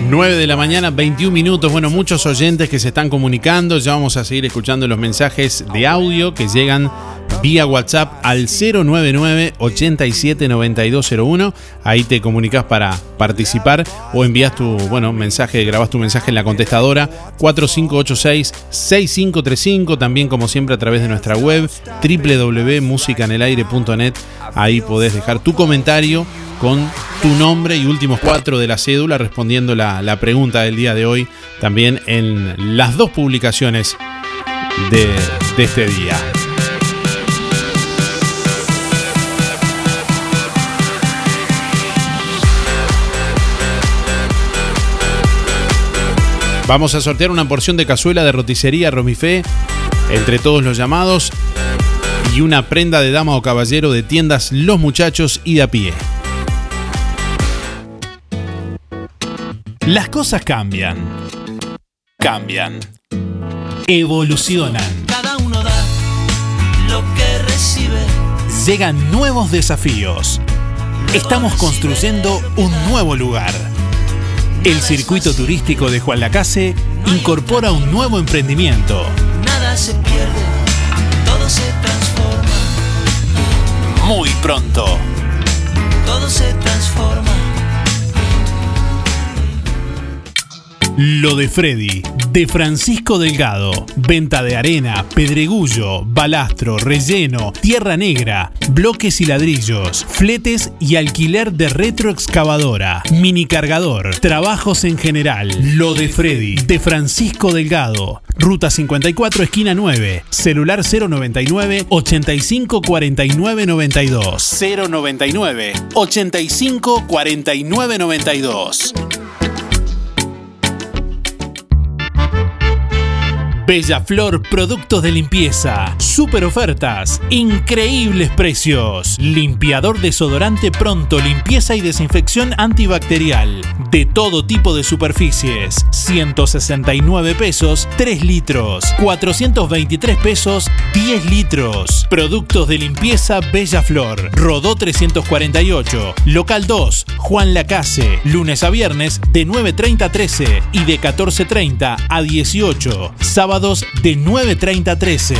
9 de la mañana, 21 minutos. Bueno, muchos oyentes que se están comunicando. Ya vamos a seguir escuchando los mensajes de audio que llegan vía WhatsApp al 099 879201. Ahí te comunicas para participar o envías tu, bueno, mensaje, grabas tu mensaje en la contestadora 4586-6535. También, como siempre, a través de nuestra web www.musicanelaire.net. Ahí podés dejar tu comentario con tu nombre y últimos cuatro de la cédula respondiendo la, pregunta del día de hoy también en las dos publicaciones de este día. Vamos a sortear una porción de cazuela de roticería Romifé entre todos los llamados y una prenda de dama o caballero de tiendas Los Muchachos y de a pie. Las cosas cambian. Cambian. Evolucionan. Cada uno da lo que recibe. Llegan nuevos desafíos. Estamos construyendo un nuevo lugar. El circuito turístico de Juan Lacase incorpora un nuevo emprendimiento. Nada se pierde, todo se transforma. Muy pronto. Todo se transforma. Lo de Freddy, de Francisco Delgado. Venta de arena, pedregullo, balastro, relleno, tierra negra, bloques y ladrillos, fletes y alquiler de retroexcavadora, mini cargador, trabajos en general. Lo de Freddy, de Francisco Delgado. Ruta 54, esquina 9. Celular 099 85 49 92. 099 85 49 92. Bella Flor Productos de Limpieza. Super ofertas. Increíbles precios. Limpiador desodorante pronto. Limpieza y desinfección antibacterial. De todo tipo de superficies. 169 pesos 3 litros. 423 pesos 10 litros. Productos de limpieza Bella Flor. Rodó 348. Local 2. Juan Lacase. Lunes a viernes de 9.30 a 13 y de 14.30 a 18. De 9.30 a 13.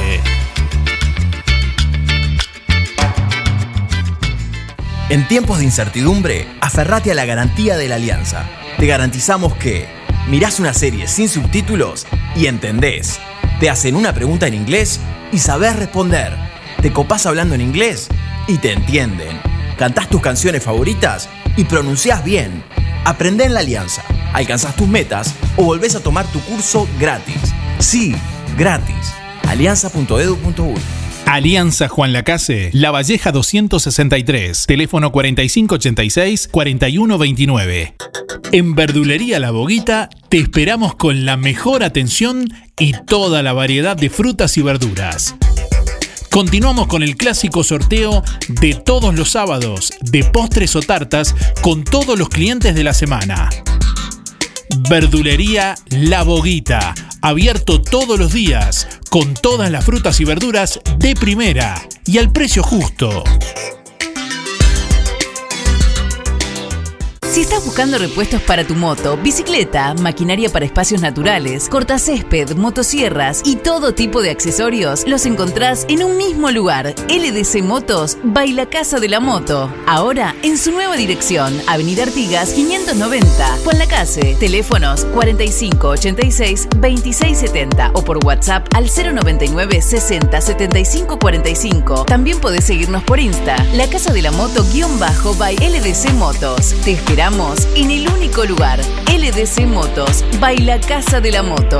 En tiempos de incertidumbre, aferrate a la garantía de la Alianza. Te garantizamos que mirás una serie sin subtítulos y entendés. Te hacen una pregunta en inglés y sabés responder. te copás hablando en inglés y te entienden. Cantás tus canciones favoritas y pronunciás bien. Aprende en la Alianza, alcanzás tus metas o volvés a tomar tu curso gratis. Sí, gratis. alianza.edu.uy Alianza Juan Lacase, La Valleja 263, teléfono 4586-4129. En Verdulería La Boguita te esperamos con la mejor atención y toda la variedad de frutas y verduras. Continuamos con el clásico sorteo de todos los sábados de postres o tartas con todos los clientes de la semana. Verdulería La Boguita, abierto todos los días, con todas las frutas y verduras de primera y al precio justo. Si estás buscando repuestos para tu moto, bicicleta, maquinaria para espacios naturales, cortacésped, motosierras y todo tipo de accesorios, los encontrás en un mismo lugar. LDC Motos, Baila Casa de la Moto. Ahora en su nueva dirección, Avenida Artigas 590, Juan Lacase. Teléfonos 4586 2670 o por WhatsApp al 099 60 75 45. También podés seguirnos por Insta, La Casa de la Moto guion bajo by LDC Motos. Te esperamos en el único lugar, LDC Motos, Baila Casa de la Moto.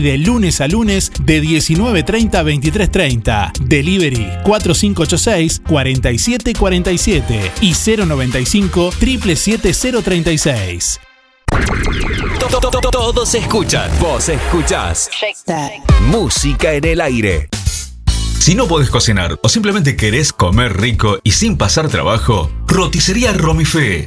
de lunes a lunes de 19.30 a 23.30. Delivery 4586-4747 y 095 77036. Todos escuchan, vos escuchás. Música en el aire. Si no podés cocinar o simplemente querés comer rico y sin pasar trabajo, roticería Romifé.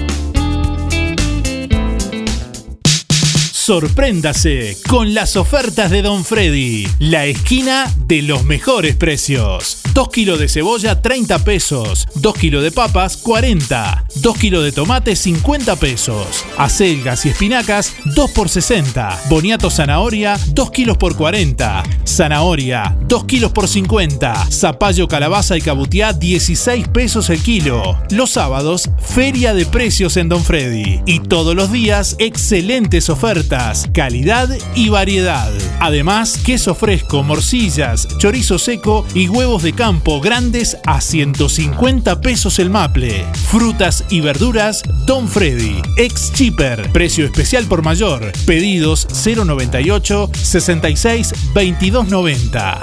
Sorpréndase con las ofertas de Don Freddy, la esquina de los mejores precios. 2 kilos de cebolla 30 pesos, 2 kilos de papas 40, 2 kilos de tomate 50 pesos, acelgas y espinacas 2 por 60, boniato zanahoria 2 kilos por 40, zanahoria 2 kilos por 50, zapallo calabaza y cabutiá 16 pesos el kilo. Los sábados, feria de precios en Don Freddy. Y todos los días excelentes ofertas, calidad y variedad. Además, queso fresco, morcillas, chorizo seco y huevos de campo grandes a 150 pesos el maple. Frutas y verduras Don Freddy. Ex Cheaper. Precio especial por mayor. Pedidos 098 66 2290.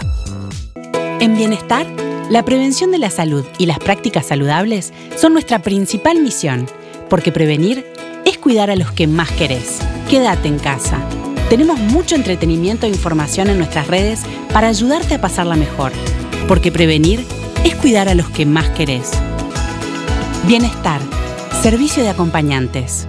En Bienestar, la prevención de la salud y las prácticas saludables son nuestra principal misión, porque prevenir es cuidar a los que más querés. Quédate en casa. Tenemos mucho entretenimiento e información en nuestras redes para ayudarte a pasarla mejor, porque prevenir es cuidar a los que más querés. Bienestar, servicio de acompañantes.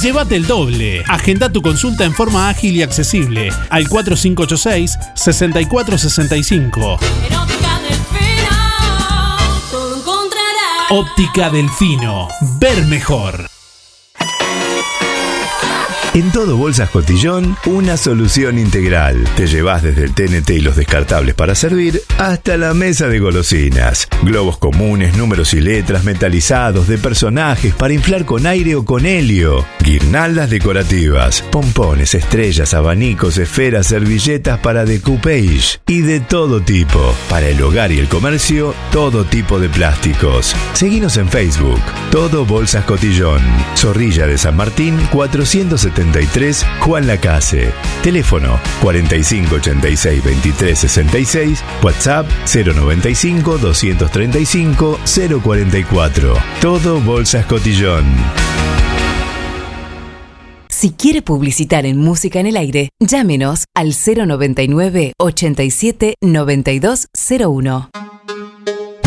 llévate el doble. Agenda tu consulta en forma ágil y accesible al 4586-6465. Óptica Delfino. Ver mejor. En todo Bolsas Cotillón, una solución integral. Te llevas desde el TNT y los descartables para servir hasta la mesa de golosinas. Globos comunes, números y letras metalizados de personajes para inflar con aire o con helio. Guirnaldas decorativas, pompones, estrellas, abanicos, esferas, servilletas para decoupage y de todo tipo. Para el hogar y el comercio, todo tipo de plásticos. Seguinos en Facebook. Todo Bolsas Cotillón. Zorrilla de San Martín 470 Juan Lacase. Teléfono 4586 2366, WhatsApp 095 235 044. Todo Bolsas Cotillón. Si quiere publicitar en Música en el Aire, llámenos al 099 87 9201.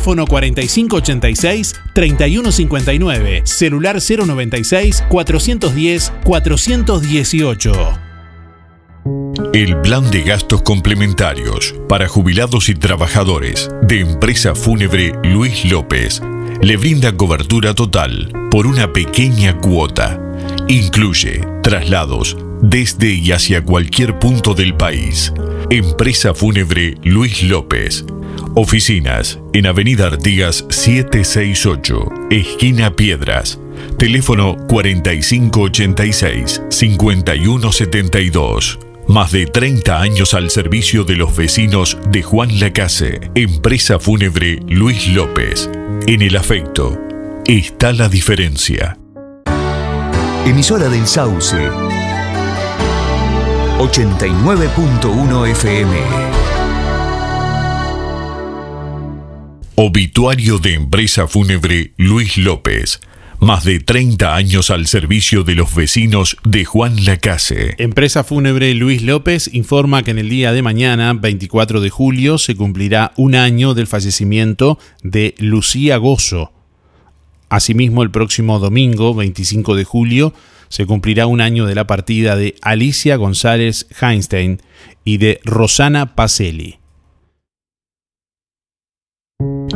4586-3159. Celular 096-410-418. El plan de gastos complementarios para jubilados y trabajadores de empresa fúnebre Luis López le brinda cobertura total por una pequeña cuota. Incluye traslados desde y hacia cualquier punto del país. Empresa fúnebre Luis López. Oficinas en Avenida Artigas 768, esquina Piedras. Teléfono 4586-5172. Más de 30 años al servicio de los vecinos de Juan Lacase. Empresa fúnebre Luis López. En el afecto está la diferencia. Emisora del Sauce. 89.1 FM. Obituario de empresa fúnebre Luis López. Más de 30 años al servicio de los vecinos de Juan Lacase. Empresa Fúnebre Luis López informa que en el día de mañana, 24 de julio, se cumplirá un año del fallecimiento de Lucía Gozo. Asimismo, el próximo domingo, 25 de julio, se cumplirá un año de la partida de Alicia González Heinstein y de Rosana Pacelli.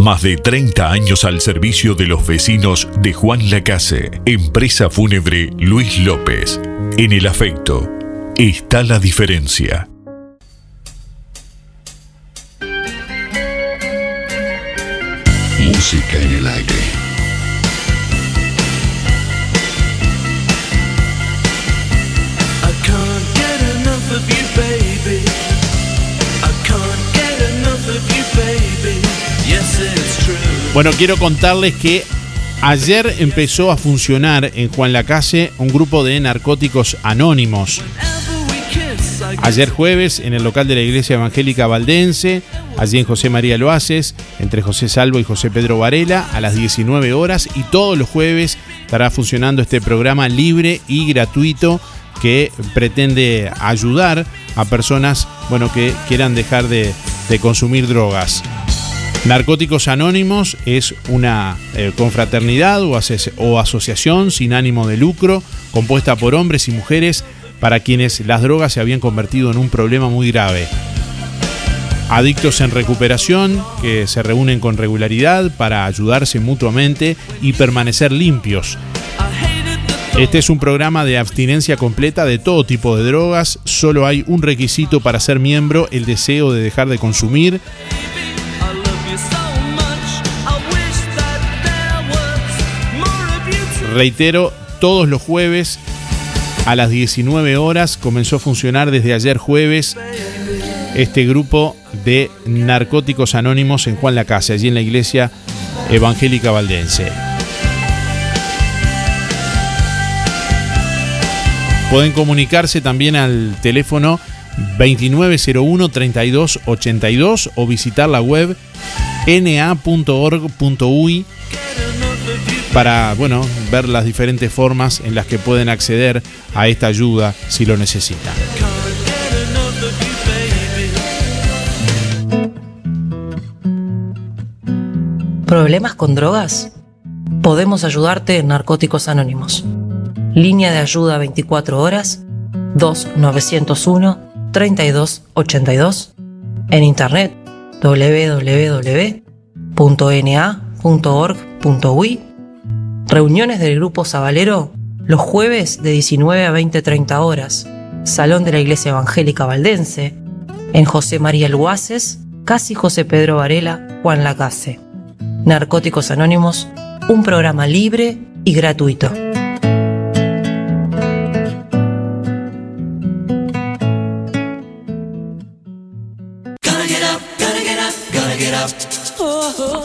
Más de 30 años al servicio de los vecinos de Juan Lacase. Empresa fúnebre Luis López. En el afecto está la diferencia. Música en el aire. I can't get enough of you, baby. Bueno, quiero contarles que ayer empezó a funcionar en Juan Lacase un grupo de narcóticos anónimos. Ayer jueves en el local de la Iglesia Evangélica Valdense, allí en José María Loaces, entre José Salvo y José Pedro Varela, a las 19 horas y todos los jueves estará funcionando este programa libre y gratuito que pretende ayudar a personas bueno, que quieran dejar de, de consumir drogas. Narcóticos Anónimos es una eh, confraternidad o, asociación sin ánimo de lucro compuesta por hombres y mujeres para quienes las drogas se habían convertido en un problema muy grave. Adictos en recuperación que se reúnen con regularidad para ayudarse mutuamente y permanecer limpios. Este es un programa de abstinencia completa de todo tipo de drogas. Solo hay un requisito para ser miembro, el deseo de dejar de consumir. Reitero, todos los jueves a las 19 horas comenzó a funcionar desde ayer jueves este grupo de narcóticos anónimos en Juan la Casa, allí en la iglesia evangélica valdense. Pueden comunicarse también al teléfono 2901-3282 o visitar la web na.org.uy para bueno, ver las diferentes formas en las que pueden acceder a esta ayuda si lo necesitan. ¿Problemas con drogas? Podemos ayudarte en Narcóticos Anónimos. Línea de ayuda 24 horas 2901-3282. En internet www.na.org.uy. Reuniones del Grupo Sabalero los jueves de 19 a 20-30 horas. Salón de la Iglesia Evangélica Valdense. En José María Luaces, casi José Pedro Varela, Juan Lacase. Narcóticos Anónimos, un programa libre y gratuito.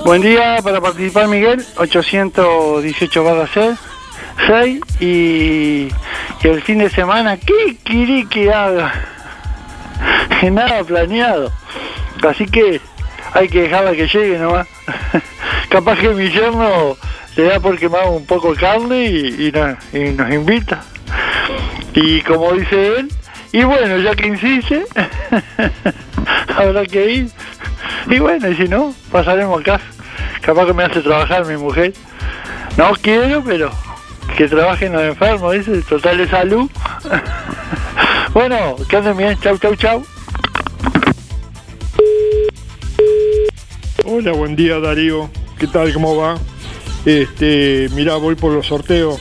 Buen día para participar Miguel, 818 barra 6 y, y el fin de semana, ¿qué quiere que haga? Nada planeado. Así que hay que dejarla que llegue nomás. Capaz que mi yerno le da por quemar un poco de carne y, y nos invita. Y como dice él, y bueno, ya que insiste, habrá que ir. Y bueno, y si no, pasaremos acá. Capaz que me hace trabajar mi mujer. No quiero, pero que trabajen los enfermos, dice, total de salud. bueno, que anden bien, chau, chau, chau. Hola, buen día Darío. ¿Qué tal? ¿Cómo va? Este, mira, voy por los sorteos.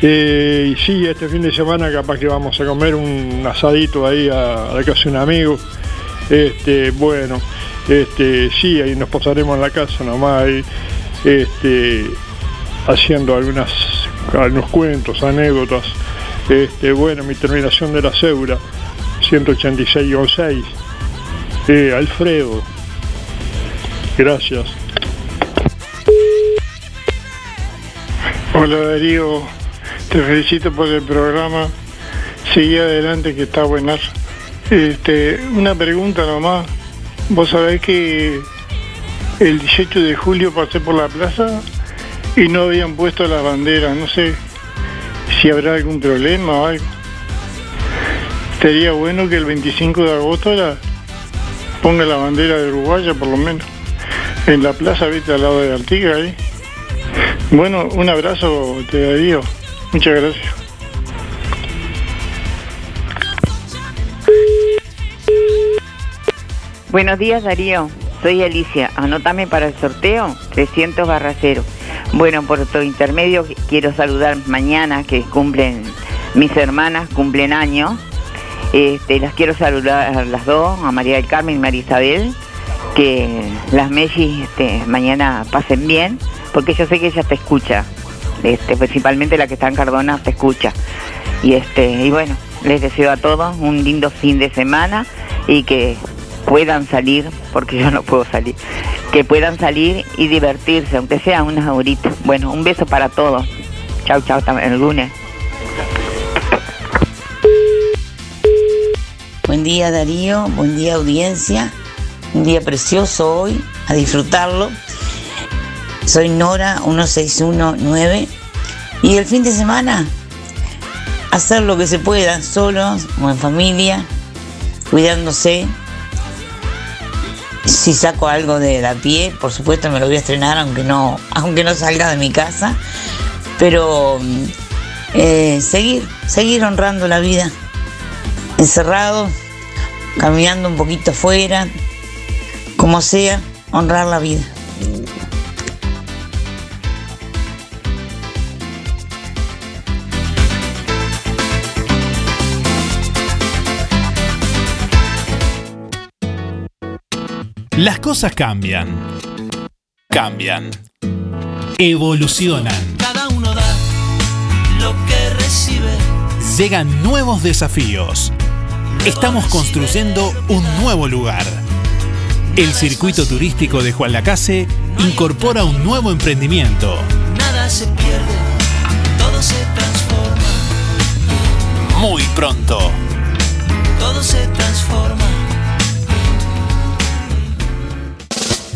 Eh, y sí, este fin de semana capaz que vamos a comer un asadito ahí a, a la casa de un amigo. Este, bueno, este, sí, ahí nos posaremos en la casa nomás, este, haciendo algunas, algunos cuentos, anécdotas. Este, bueno, mi terminación de la cédula, 186-6. Eh, Alfredo, gracias. Hola Darío, te felicito por el programa. Seguí adelante que está buenazo. Este, una pregunta nomás. Vos sabés que el 18 de julio pasé por la plaza y no habían puesto las banderas. No sé si habrá algún problema o algo. Sería bueno que el 25 de agosto la, ponga la bandera de Uruguaya por lo menos. En la plaza, viste, al lado de Artigas ahí. Bueno, un abrazo te daría. Muchas gracias. Buenos días Darío, soy Alicia, anótame para el sorteo 300 barra 0. Bueno, por tu intermedio quiero saludar mañana que cumplen mis hermanas, cumplen años. Este, las quiero saludar a las dos, a María del Carmen y María Isabel, que las Mellis este, mañana pasen bien, porque yo sé que ella te escucha, este, principalmente la que está en Cardona te escucha. Y este, y bueno, les deseo a todos un lindo fin de semana y que puedan salir, porque yo no puedo salir, que puedan salir y divertirse, aunque sea unas horitas. Bueno, un beso para todos. Chau, chau, hasta el lunes. Buen día Darío, buen día audiencia. Un día precioso hoy, a disfrutarlo. Soy Nora 1619 y el fin de semana hacer lo que se pueda, solos o en familia, cuidándose. Si saco algo de la pie, por supuesto me lo voy a estrenar aunque no, aunque no salga de mi casa. Pero eh, seguir, seguir honrando la vida. Encerrado, caminando un poquito afuera, como sea, honrar la vida. Las cosas cambian. Cambian. Evolucionan. Cada uno da lo que recibe. Llegan nuevos desafíos. Estamos construyendo un nuevo lugar. El circuito turístico de Juan Lacase incorpora un nuevo emprendimiento. Nada se pierde, todo se transforma, Muy pronto. todo se transforma.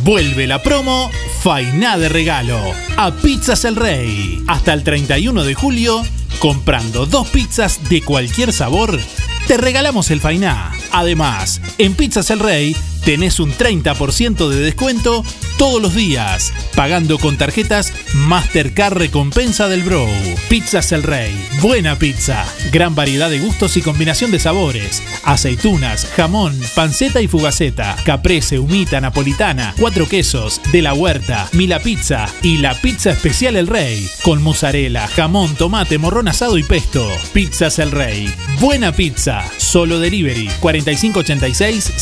Vuelve la promo Fainá de regalo a Pizzas El Rey. Hasta el 31 de julio, comprando dos pizzas de cualquier sabor, te regalamos el Fainá. Además, en Pizzas El Rey tenés un 30% de descuento todos los días, pagando con tarjetas Mastercard Recompensa del Bro. Pizzas El Rey, buena pizza, gran variedad de gustos y combinación de sabores, aceitunas, jamón, panceta y fugaceta, caprese, humita, napolitana, cuatro quesos, de la huerta, mila pizza y la pizza especial El Rey, con mozzarella, jamón, tomate, morrón asado y pesto. Pizzas El Rey, buena pizza, solo delivery 4586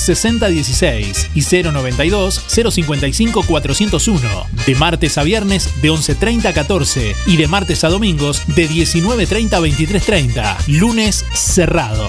6016 y 092 055 401. De martes a viernes de 11.30 a 14 y de martes a domingos de 19.30 a 23.30. Lunes cerrado.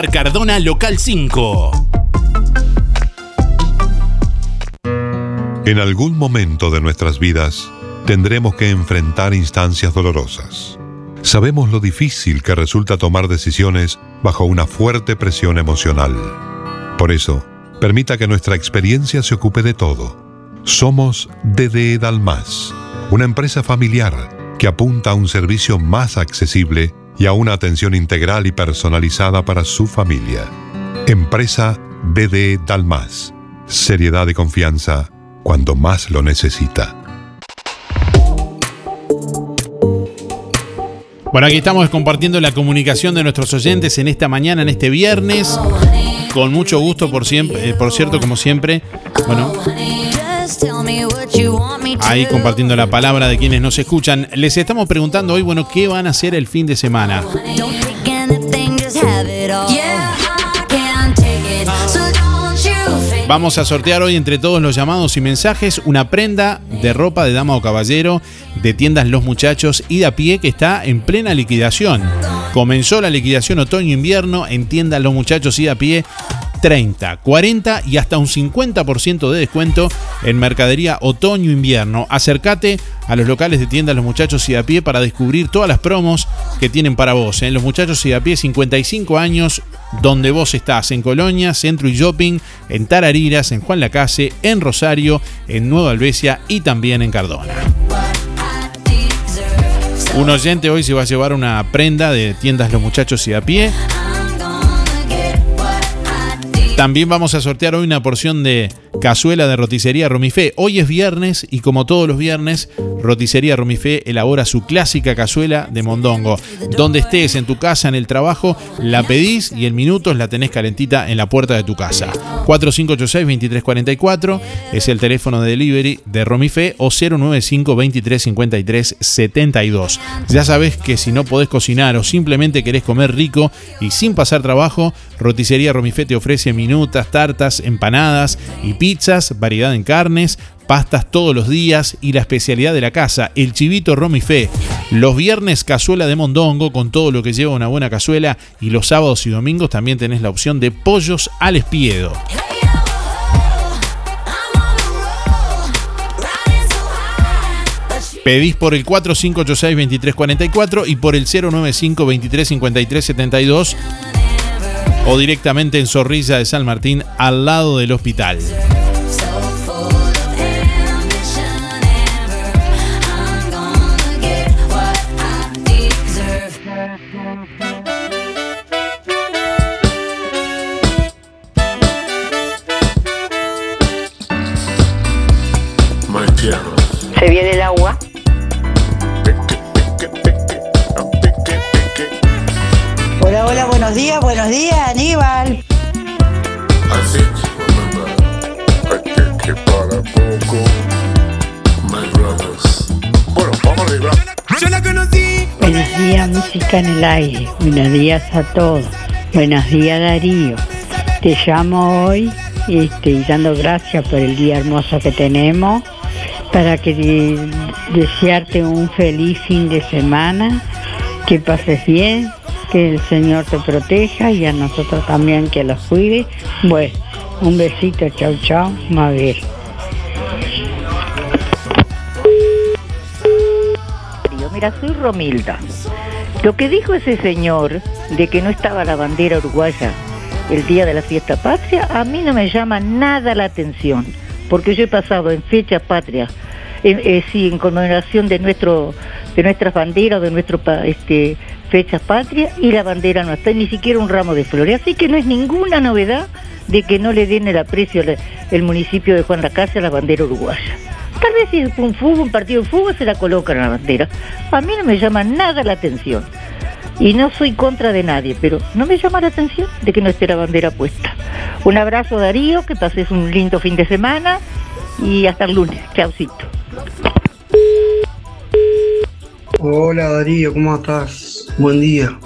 Cardona, local 5. En algún momento de nuestras vidas tendremos que enfrentar instancias dolorosas. Sabemos lo difícil que resulta tomar decisiones bajo una fuerte presión emocional. Por eso, permita que nuestra experiencia se ocupe de todo. Somos DDE Dalmas, una empresa familiar que apunta a un servicio más accesible y a una atención integral y personalizada para su familia. Empresa DDE Dalmas. Seriedad y confianza cuando más lo necesita. Bueno, aquí estamos compartiendo la comunicación de nuestros oyentes en esta mañana, en este viernes. Con mucho gusto, por, siempre, eh, por cierto, como siempre. Bueno, ahí compartiendo la palabra de quienes nos escuchan. Les estamos preguntando hoy, bueno, ¿qué van a hacer el fin de semana? Vamos a sortear hoy entre todos los llamados y mensajes una prenda de ropa de dama o caballero de tiendas Los Muchachos y de a pie que está en plena liquidación. Comenzó la liquidación otoño-invierno en tiendas Los Muchachos y de a pie 30, 40 y hasta un 50% de descuento en mercadería otoño-invierno. Acércate a los locales de tiendas Los Muchachos y a pie para descubrir todas las promos que tienen para vos. En Los Muchachos y a pie 55 años, donde vos estás, en Colonia, Centro y Shopping, en Tarariras, en Juan Lacase, en Rosario, en Nueva Albesia y también en Cardona. Un oyente hoy se va a llevar una prenda de tiendas Los Muchachos y a pie. También vamos a sortear hoy una porción de cazuela de roticería Romifé. Hoy es viernes y como todos los viernes, roticería Romifé elabora su clásica cazuela de mondongo. Donde estés, en tu casa, en el trabajo, la pedís y en minutos la tenés calentita en la puerta de tu casa. 4586-2344 es el teléfono de delivery de Romifé o 095-2353-72. Ya sabes que si no podés cocinar o simplemente querés comer rico y sin pasar trabajo, roticería Romifé te ofrece minutas, tartas, empanadas y pizzas, variedad en carnes, pastas todos los días y la especialidad de la casa, el chivito romifé. Los viernes cazuela de mondongo con todo lo que lleva una buena cazuela y los sábados y domingos también tenés la opción de pollos al espiedo. Pedís por el 4586-2344 y por el 095-2353-72 o directamente en Zorrilla de San Martín al lado del hospital. Se viene días, buenos días, Aníbal. Buenos días, música en el aire. Buenos días a todos. Buenos días, Darío. Te llamo hoy este, y dando gracias por el día hermoso que tenemos para que de- desearte un feliz fin de semana, que pases bien, que el Señor te proteja y a nosotros también que los cuide. Bueno, un besito, chau chau, Mabel. Mira, soy Romilda. Lo que dijo ese señor de que no estaba la bandera uruguaya el día de la fiesta patria, a mí no me llama nada la atención, porque yo he pasado en fecha patria, eh, sí, en conmemoración de nuestro de nuestras banderas, de nuestro pa- este, fechas patria, y la bandera no está, ni siquiera un ramo de flores. Así que no es ninguna novedad de que no le den el aprecio al el municipio de Juan Lacase a la bandera uruguaya. Tal vez si es un fútbol, un partido de fútbol, se la colocan a la bandera. A mí no me llama nada la atención. Y no soy contra de nadie, pero no me llama la atención de que no esté la bandera puesta. Un abrazo Darío, que pases un lindo fin de semana y hasta el lunes. Chaucito. Hola Darío, ¿cómo estás? Buen día.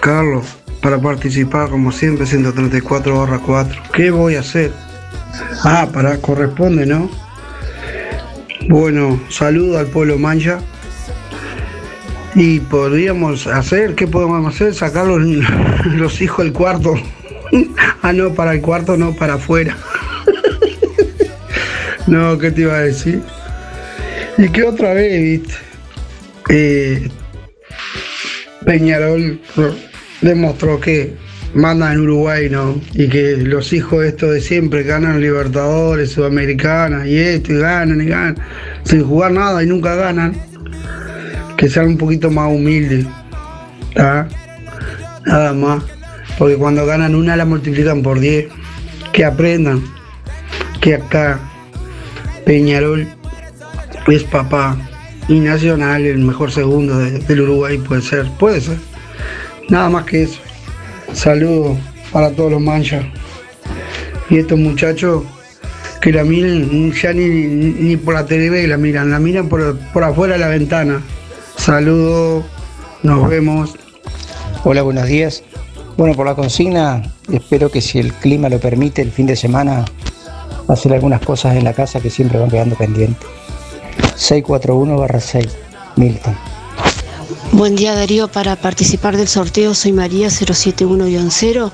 Carlos, para participar como siempre 134 barra 4. ¿Qué voy a hacer? Ah, para corresponde, ¿no? Bueno, saludo al pueblo mancha. Y podríamos hacer, ¿qué podemos hacer? Sacar los, los hijos del cuarto. ah, no, para el cuarto, no, para afuera. no, ¿qué te iba a decir? Y que otra vez, viste, eh, Peñarol ro- demostró que manda en Uruguay, ¿no? Y que los hijos estos de siempre ganan Libertadores, Sudamericana y esto, y ganan y ganan, sin jugar nada y nunca ganan. Que sean un poquito más humildes, ¿tá? Nada más. Porque cuando ganan una la multiplican por 10. Que aprendan que acá Peñarol es papá y Nacional el mejor segundo de- del Uruguay puede ser, puede ser. Nada más que eso. Saludos para todos los manchas. Y estos muchachos que la miren ya ni, ni por la TV la miran, la miran por, por afuera de la ventana. Saludos, nos vemos. Hola, buenos días. Bueno, por la consigna, espero que si el clima lo permite, el fin de semana, hacer algunas cosas en la casa que siempre van quedando pendientes. 641-6, Milton. Buen día Darío, para participar del sorteo soy María 071-0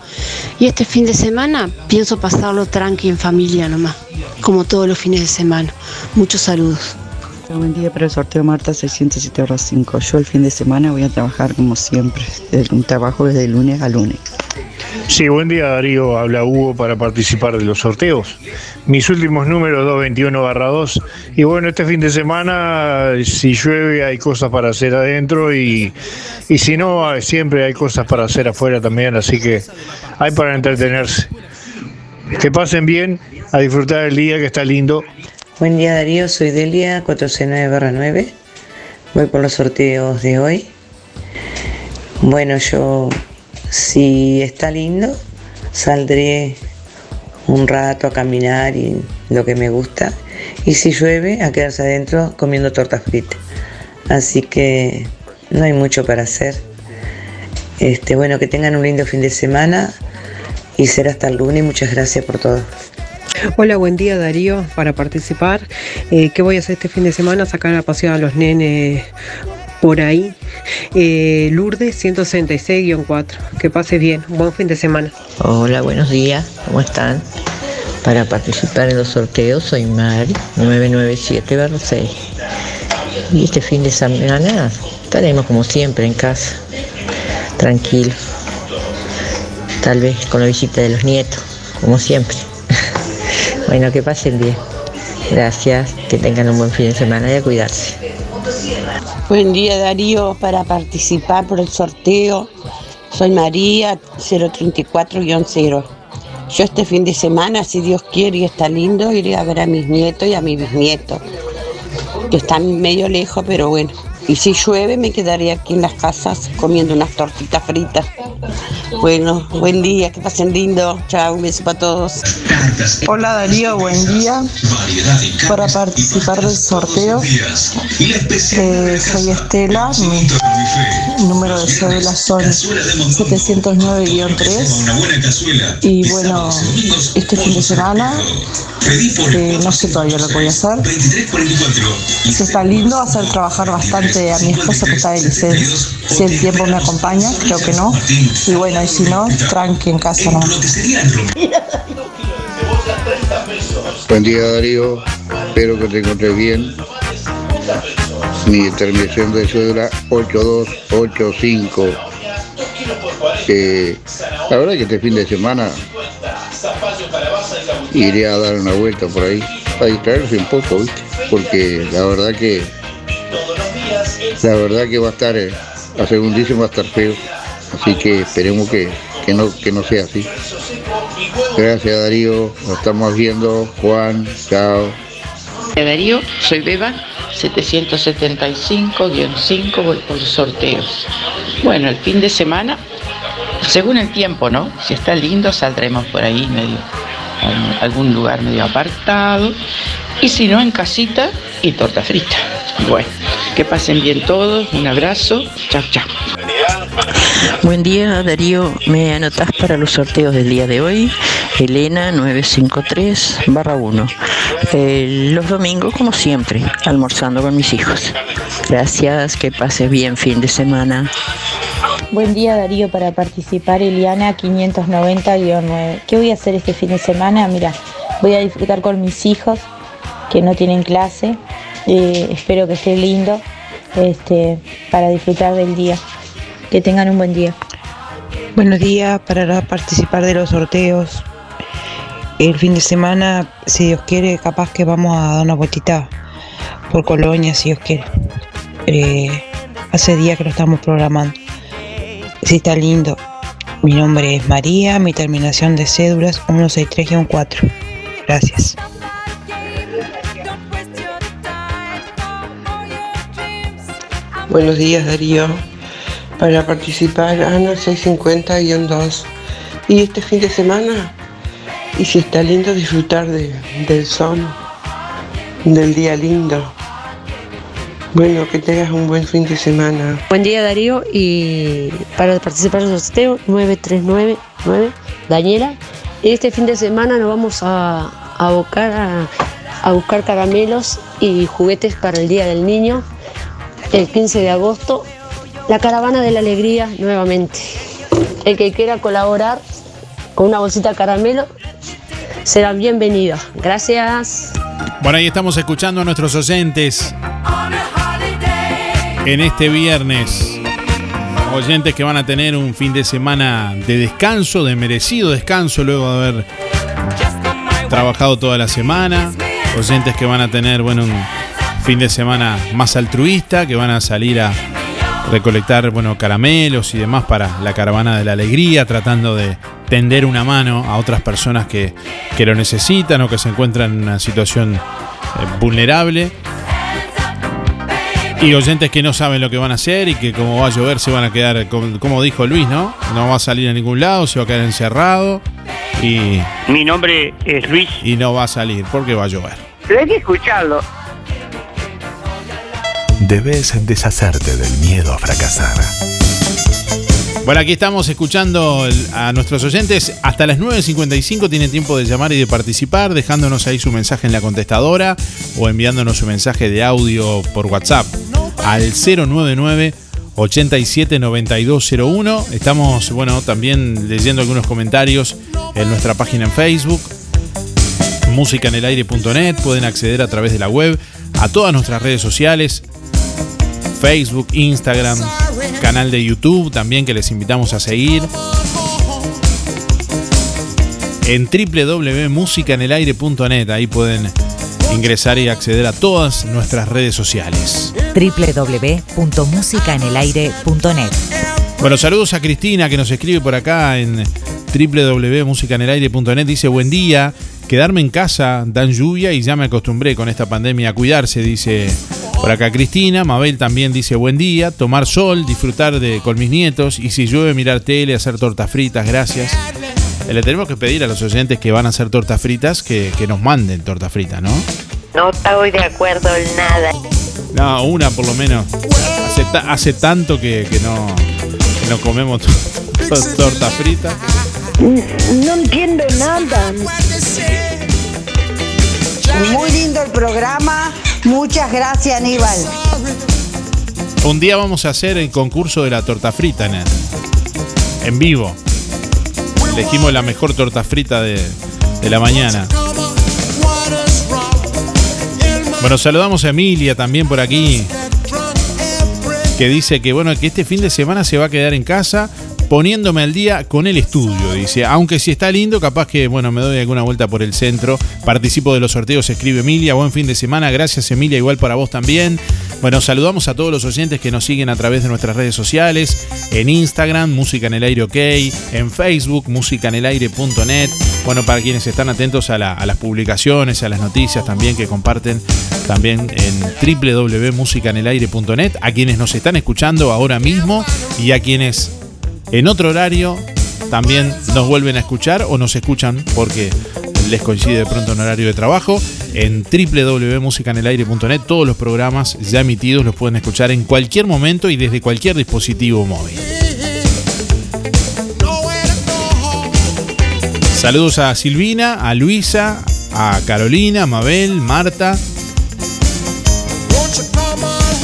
y este fin de semana pienso pasarlo tranqui en familia nomás, como todos los fines de semana. Muchos saludos. Buen día para el sorteo Marta 607 horas 5. Yo el fin de semana voy a trabajar como siempre. Un trabajo desde lunes a lunes. Sí, buen día Darío, habla Hugo para participar de los sorteos. Mis últimos números 221 2 y bueno, este fin de semana si llueve hay cosas para hacer adentro y, y si no, siempre hay cosas para hacer afuera también, así que hay para entretenerse. Que pasen bien, a disfrutar el día que está lindo. Buen día Darío, soy Delia 409-9. Voy por los sorteos de hoy. Bueno, yo si está lindo, saldré un rato a caminar y lo que me gusta. Y si llueve, a quedarse adentro comiendo tortas fritas. Así que no hay mucho para hacer. Este, bueno, que tengan un lindo fin de semana y será hasta el lunes. Muchas gracias por todo. Hola, buen día Darío, para participar. Eh, ¿Qué voy a hacer este fin de semana? Sacar a pasear a los nenes por ahí. Eh, Lourdes 166-4. Que pase bien. Buen fin de semana. Hola, buenos días. ¿Cómo están? Para participar en los sorteos soy Mari 997-6. Y este fin de semana estaremos como siempre en casa, tranquilos. Tal vez con la visita de los nietos, como siempre. bueno, que pasen bien. Gracias, que tengan un buen fin de semana y a cuidarse. Buen día Darío, para participar por el sorteo soy María 034-0. Yo este fin de semana, si Dios quiere y está lindo, iré a ver a mis nietos y a mis bisnietos, que están medio lejos, pero bueno. Y si llueve me quedaré aquí en las casas comiendo unas tortitas fritas. Bueno, buen día, que pasen lindo. Chao, un beso para todos. Hola Darío, buen día. Para participar del sorteo, eh, soy Estela, número de cédula son 709-3. Y bueno, este fin de semana, eh, no sé todavía lo que voy a hacer. Si está lindo, hacer trabajar bastante a mi esposo que está de licencia. Si el tiempo me acompaña, creo que no. Y bueno, y si no, tranqui en casa no. Buen día Darío, espero que te encuentres bien. Mi terminación de cédula 8285. Eh, la verdad que este fin de semana iré a dar una vuelta por ahí, a distraerse un poco, ¿viste? Porque la verdad que la verdad que va a estar, eh, a segundísimo va a estar feo. Así que esperemos que, que no, que no sea así. Gracias Darío, nos estamos viendo. Juan, chao. Darío, soy Beba, 775-5, voy por sorteos. Bueno, el fin de semana, según el tiempo, ¿no? Si está lindo, saldremos por ahí medio, algún lugar medio apartado. Y si no, en casita y torta frita. Bueno, que pasen bien todos, un abrazo, chao, chao. Buen día, Darío. ¿Me anotás para los sorteos del día de hoy? Elena 953-1. Eh, los domingos, como siempre, almorzando con mis hijos. Gracias, que pases bien fin de semana. Buen día Darío para participar Eliana 590-9. ¿Qué voy a hacer este fin de semana? Mira, voy a disfrutar con mis hijos que no tienen clase. Espero que esté lindo este, para disfrutar del día. Que tengan un buen día. Buenos días para participar de los sorteos. El fin de semana, si Dios quiere, capaz que vamos a dar una vueltita por Colonia, si Dios quiere. Eh, hace días que lo estamos programando. Sí, está lindo. Mi nombre es María, mi terminación de cédulas 163-4. Gracias. Buenos días Darío. Para participar Ana 650-2. Y este fin de semana, y si está lindo disfrutar de- del sol, del día lindo. Bueno, que tengas un buen fin de semana. Buen día Darío y para participar en el sorteo 9399 Daniela. Este fin de semana nos vamos a abocar a, a buscar caramelos y juguetes para el Día del Niño el 15 de agosto. La caravana de la alegría nuevamente. El que quiera colaborar con una bolsita caramelo será bienvenido. Gracias. Bueno, ahí estamos escuchando a nuestros oyentes en este viernes. Oyentes que van a tener un fin de semana de descanso, de merecido descanso luego de haber trabajado toda la semana. Oyentes que van a tener, bueno, un fin de semana más altruista, que van a salir a recolectar bueno, caramelos y demás para la caravana de la alegría, tratando de tender una mano a otras personas que, que lo necesitan o que se encuentran en una situación eh, vulnerable. Y oyentes que no saben lo que van a hacer y que como va a llover se van a quedar, como, como dijo Luis, ¿no? No va a salir a ningún lado, se va a quedar encerrado y... Mi nombre es Luis. Y no va a salir porque va a llover. Pero hay que escucharlo. Debes deshacerte del miedo a fracasar. Bueno, aquí estamos escuchando a nuestros oyentes. Hasta las 9.55 tienen tiempo de llamar y de participar, dejándonos ahí su mensaje en la contestadora o enviándonos su mensaje de audio por WhatsApp al 099 879201. Estamos, bueno, también leyendo algunos comentarios en nuestra página en Facebook, musicanelaire.net. Pueden acceder a través de la web a todas nuestras redes sociales, Facebook, Instagram, canal de YouTube también que les invitamos a seguir. En www.musicanelaire.net, ahí pueden ingresar y acceder a todas nuestras redes sociales. www.musicanelaire.net Bueno, saludos a Cristina que nos escribe por acá en www.musicanelaire.net. Dice, buen día, quedarme en casa dan lluvia y ya me acostumbré con esta pandemia a cuidarse, dice por acá Cristina, Mabel también dice buen día, tomar sol, disfrutar de, con mis nietos y si llueve mirar tele, hacer tortas fritas, gracias. Eh, Le tenemos que pedir a los oyentes que van a hacer tortas fritas que, que nos manden tortas fritas, ¿no? No estoy de acuerdo en nada. No, una por lo menos. Hace, ta- hace tanto que, que no, que no comemos to- to- torta frita. No entiendo nada. Muy lindo el programa. Muchas gracias, Aníbal. Un día vamos a hacer el concurso de la torta frita en, vivo. Elegimos la mejor torta frita de, de la mañana. Bueno, saludamos a Emilia también por aquí. Que dice que bueno, que este fin de semana se va a quedar en casa poniéndome al día con el estudio. Dice, aunque si está lindo, capaz que bueno, me doy alguna vuelta por el centro. Participo de los sorteos, escribe Emilia. Buen fin de semana. Gracias Emilia, igual para vos también. Bueno, saludamos a todos los oyentes que nos siguen a través de nuestras redes sociales, en Instagram, Música en el Aire OK, en Facebook, musicanelaire.net. Bueno, para quienes están atentos a, la- a las publicaciones, a las noticias también que comparten también en www.musicanelaire.net, a quienes nos están escuchando ahora mismo y a quienes en otro horario también nos vuelven a escuchar o nos escuchan porque les coincide de pronto un horario de trabajo. En www.musicanelaire.net todos los programas ya emitidos los pueden escuchar en cualquier momento y desde cualquier dispositivo móvil. Saludos a Silvina, a Luisa, a Carolina, Mabel, Marta.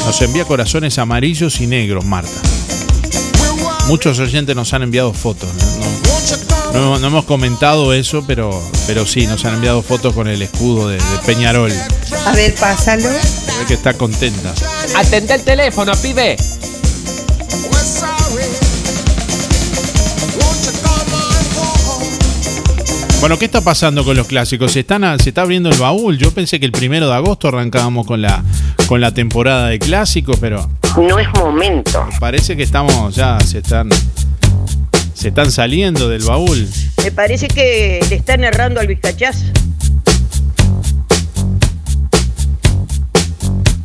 Nos envía corazones amarillos y negros, Marta. Muchos oyentes nos han enviado fotos. No, no- no hemos comentado eso, pero, pero sí, nos han enviado fotos con el escudo de, de Peñarol. A ver, pásalo. Se ve que está contenta. Atende el teléfono, pibe. Bueno, ¿qué está pasando con los clásicos? ¿Se, están a- ¿Se está abriendo el baúl? Yo pensé que el primero de agosto arrancábamos con la, con la temporada de clásicos, pero No es momento. parece que estamos ya, se están, se están saliendo del baúl. Me parece que le están errando al vizcachazo.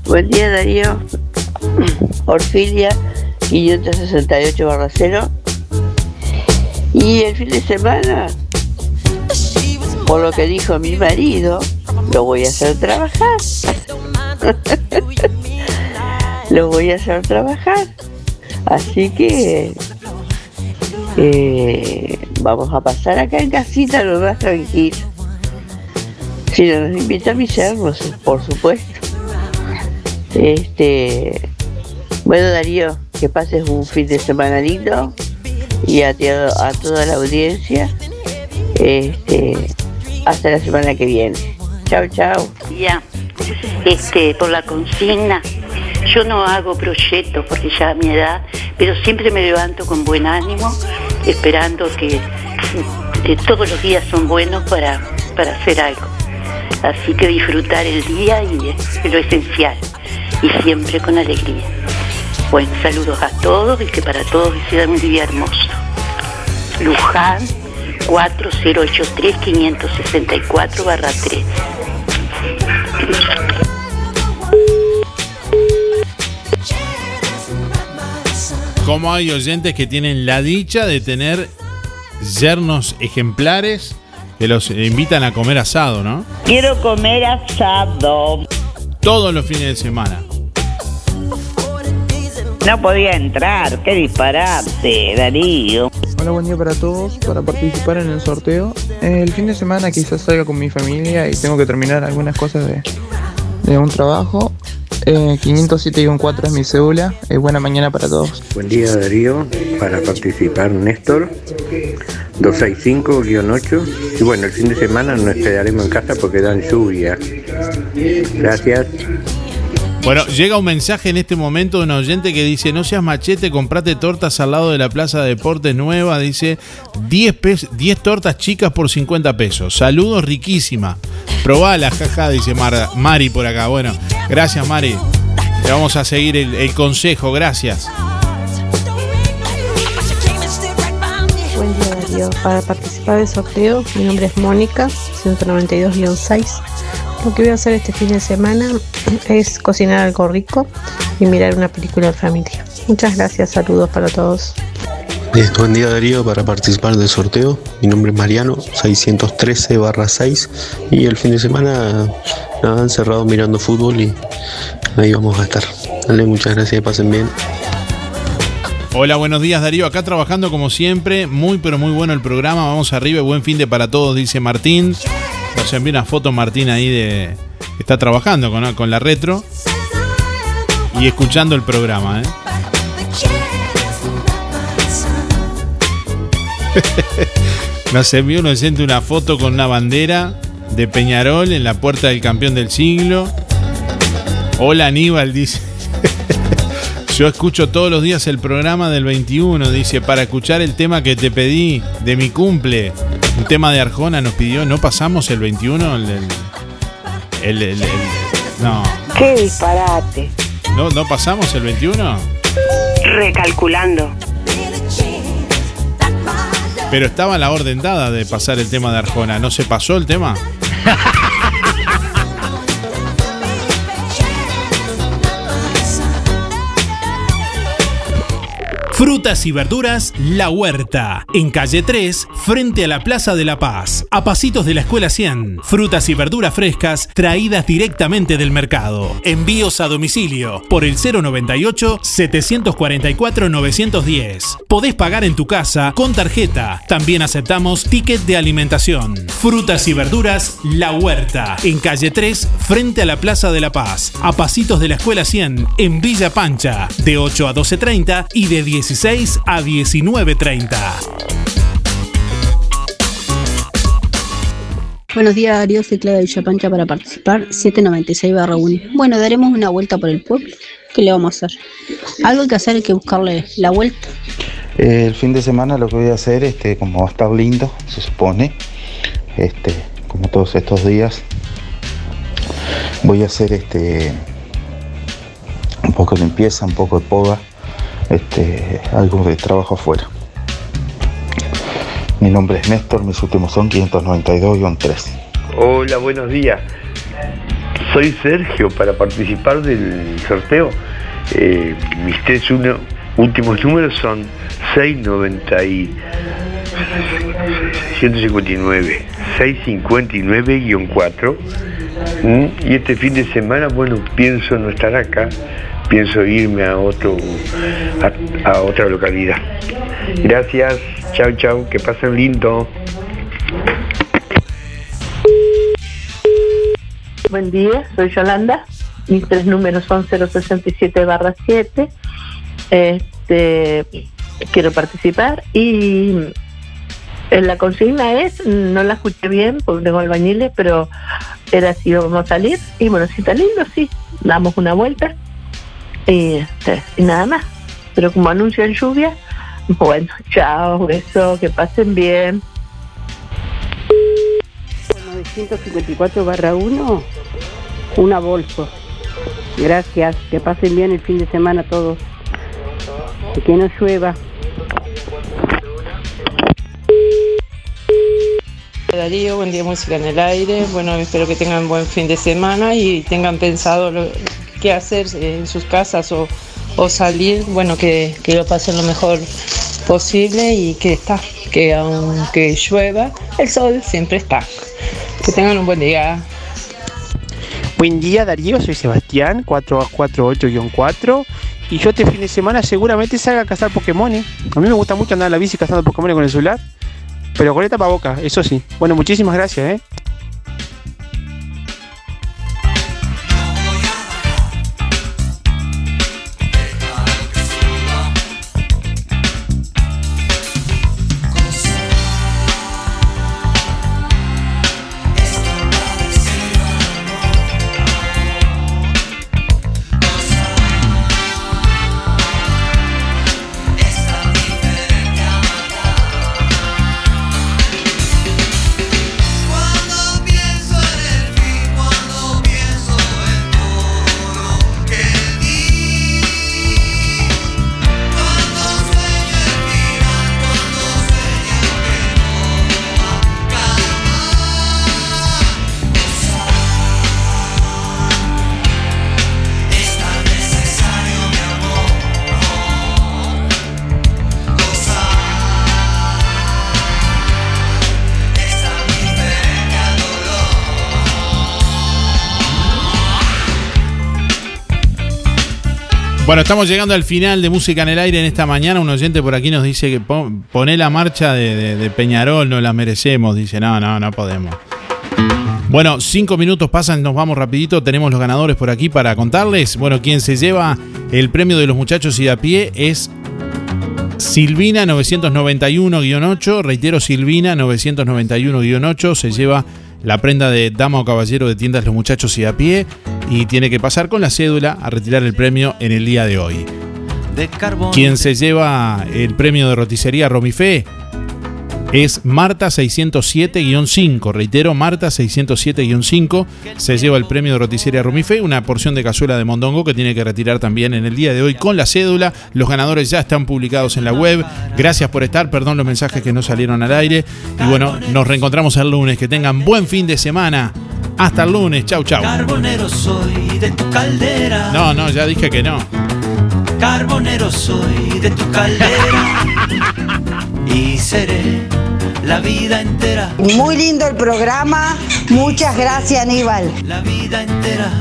Buen día Darío, Orfilia 568 barra 0. Y el fin de semana, por lo que dijo mi marido, lo voy a hacer trabajar. Lo voy a hacer trabajar. Así que eh, vamos a pasar acá en casita lo más tranquilo. Si no nos invita mis hermos, por supuesto. Este, bueno Darío, que pases un fin de semana lindo y a, a toda la audiencia. Este, hasta la semana que viene. Chao, chao. Ya, este, por la consigna, yo no hago proyectos porque ya a mi edad, pero siempre me levanto con buen ánimo, esperando que todos los días son buenos para, para hacer algo. Así que disfrutar el día y lo esencial, y siempre con alegría. Bueno, saludos a todos y que para todos sea un día hermoso. Luján 4083-564-3. ¿Cómo hay oyentes que tienen la dicha de tener yernos ejemplares que los invitan a comer asado, ¿no? Quiero comer asado. Todos los fines de semana. No podía entrar, qué disparate, Darío. Hola, buen día para todos. Para participar en el sorteo, el fin de semana quizás salga con mi familia y tengo que terminar algunas cosas de, un trabajo. Eh, 507-4 es mi cédula. Eh, buena mañana para todos. Buen día Darío, para participar Néstor, 265-8. Y bueno, el fin de semana nos quedaremos en casa porque dan lluvia. Gracias. Bueno, llega un mensaje en este momento de un oyente que dice, no seas machete, comprate tortas al lado de la Plaza de Deportes Nueva, dice, 10, pes- 10 tortas chicas por 50 pesos. Saludos, riquísima. Probala, jaja, dice Mar- Mari por acá. Bueno, gracias Mari. Le vamos a seguir el, el consejo, gracias. Buen día Darío. Para participar del sorteo, mi nombre es Mónica, 192-6. Lo que voy a hacer este fin de semana es cocinar algo rico y mirar una película en familia. Muchas gracias, saludos para todos. Eh, buen día Darío para participar del sorteo. Mi nombre es Mariano, 613 6 y el fin de semana nada, encerrado mirando fútbol y ahí vamos a estar. Dale, muchas gracias, pasen bien. Hola, buenos días Darío, acá trabajando como siempre, muy pero muy bueno el programa, vamos arriba, buen fin de para todos, dice Martín. Nos envió una foto Martín ahí de... Está trabajando con, con la retro y escuchando el programa, ¿eh? Nos envió un oyente una foto con una bandera de Peñarol en la puerta del campeón del siglo. Hola Aníbal, dice. Yo escucho todos los días el programa del 21, dice, para escuchar el tema que te pedí de mi cumple. Un tema de Arjona nos pidió, ¿no pasamos el 21? El, el- el- el- el- no, ¡Qué disparate! no, ¿no pasamos el 21? Recalculando. Pero estaba la orden dada de pasar el tema de Arjona, ¿no se pasó el tema? Frutas y verduras La Huerta, en calle 3, frente a la Plaza de la Paz, a pasitos de la Escuela 100. Frutas y verduras frescas traídas directamente del mercado. Envíos a domicilio por el 098-744-910. Podés pagar en tu casa con tarjeta. También aceptamos ticket de alimentación. Frutas y verduras La Huerta, en calle 3, frente a la Plaza de la Paz, a pasitos de la Escuela 100, en Villa Pancha, de 8 a 12.30 y de 16 a 19.30. Buenos días, Darío. Soy Claudia Villapancha para participar. 796-1. Bueno, daremos una vuelta por el pueblo. ¿Qué le vamos a hacer? Algo hay que hacer, hay que buscarle la vuelta. Eh, El fin de semana lo que voy a hacer, este, como va a estar lindo, se supone, este, como todos estos días, voy a hacer este un poco de limpieza, un poco de poda, este, algo de trabajo afuera. Mi nombre es Néstor, mis últimos son 592-3. Hola, buenos días. Soy Sergio para participar del sorteo. Eh, mis tres uno- últimos números son 690 y 159, 659-4. Mm, Y este fin de semana, bueno, pienso no estar acá, pienso irme a otro a, otra localidad. Gracias, chao chao, que pasen lindo. Buen día, soy Yolanda. Mis tres números son 067 barra 7. Este, quiero participar y eh, la consigna es, no la escuché bien porque tengo albañiles, pero era si vamos a salir. Y bueno, si está lindo, sí, damos una vuelta y, este, y nada más. Pero como anuncian lluvia, bueno, chao, beso, que pasen bien. 954 barra 1, una bolsa. Gracias, que pasen bien el fin de semana todos. que no llueva. Darío, buen día música en el aire. Bueno, espero que tengan buen fin de semana y tengan pensado lo, qué hacer en sus casas o, o salir. Bueno, que, que lo pasen lo mejor posible y que está, que aunque llueva, el sol siempre está. Que tengan un buen día. Buen día Darío, soy Sebastián, 448-4 y yo este fin de semana seguramente salga a cazar Pokémon. A mí me gusta mucho andar en la bici cazando Pokémon con el celular, pero con el boca, eso sí. Bueno, muchísimas gracias, ¿eh? Bueno, estamos llegando al final de Música en el Aire en esta mañana. Un oyente por aquí nos dice que pone la marcha de, Peñarol, no la merecemos. Dice, no, no, no podemos. Bueno, cinco minutos pasan, nos vamos rapidito. Tenemos los ganadores por aquí para contarles. Bueno, quien se lleva el premio de los muchachos y a pie es Silvina 991-8. Reitero, Silvina 991-8 se lleva la prenda de dama o caballero de tiendas Los Muchachos y a pie y tiene que pasar con la cédula a retirar el premio en el día de hoy. Quien se lleva el premio de roticería Romifé es Marta 607-5. Reitero, Marta 607-5 se lleva el premio de roticería Rumife, una porción de cazuela de mondongo que tiene que retirar también en el día de hoy con la cédula. Los ganadores ya están publicados en la web. Gracias por estar, perdón los mensajes que no salieron al aire. Y bueno, nos reencontramos el lunes. Que tengan buen fin de semana. Hasta el lunes. Chau, chau. Carbonero soy de tu caldera. No, no, ya dije que no. Carbonero soy de tu caldera. y seré la vida entera. Muy lindo el programa. Muchas gracias, Aníbal. La vida entera.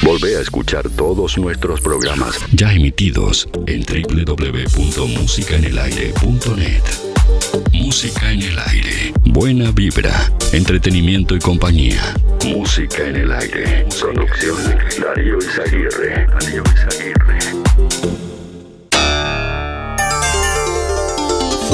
Volvé a escuchar todos nuestros programas ya emitidos en www.musicaenelaire.net. Música en el aire. Buena vibra, entretenimiento y compañía. Música en el aire. Producción Darío Izaguirre. Darío Izaguirre.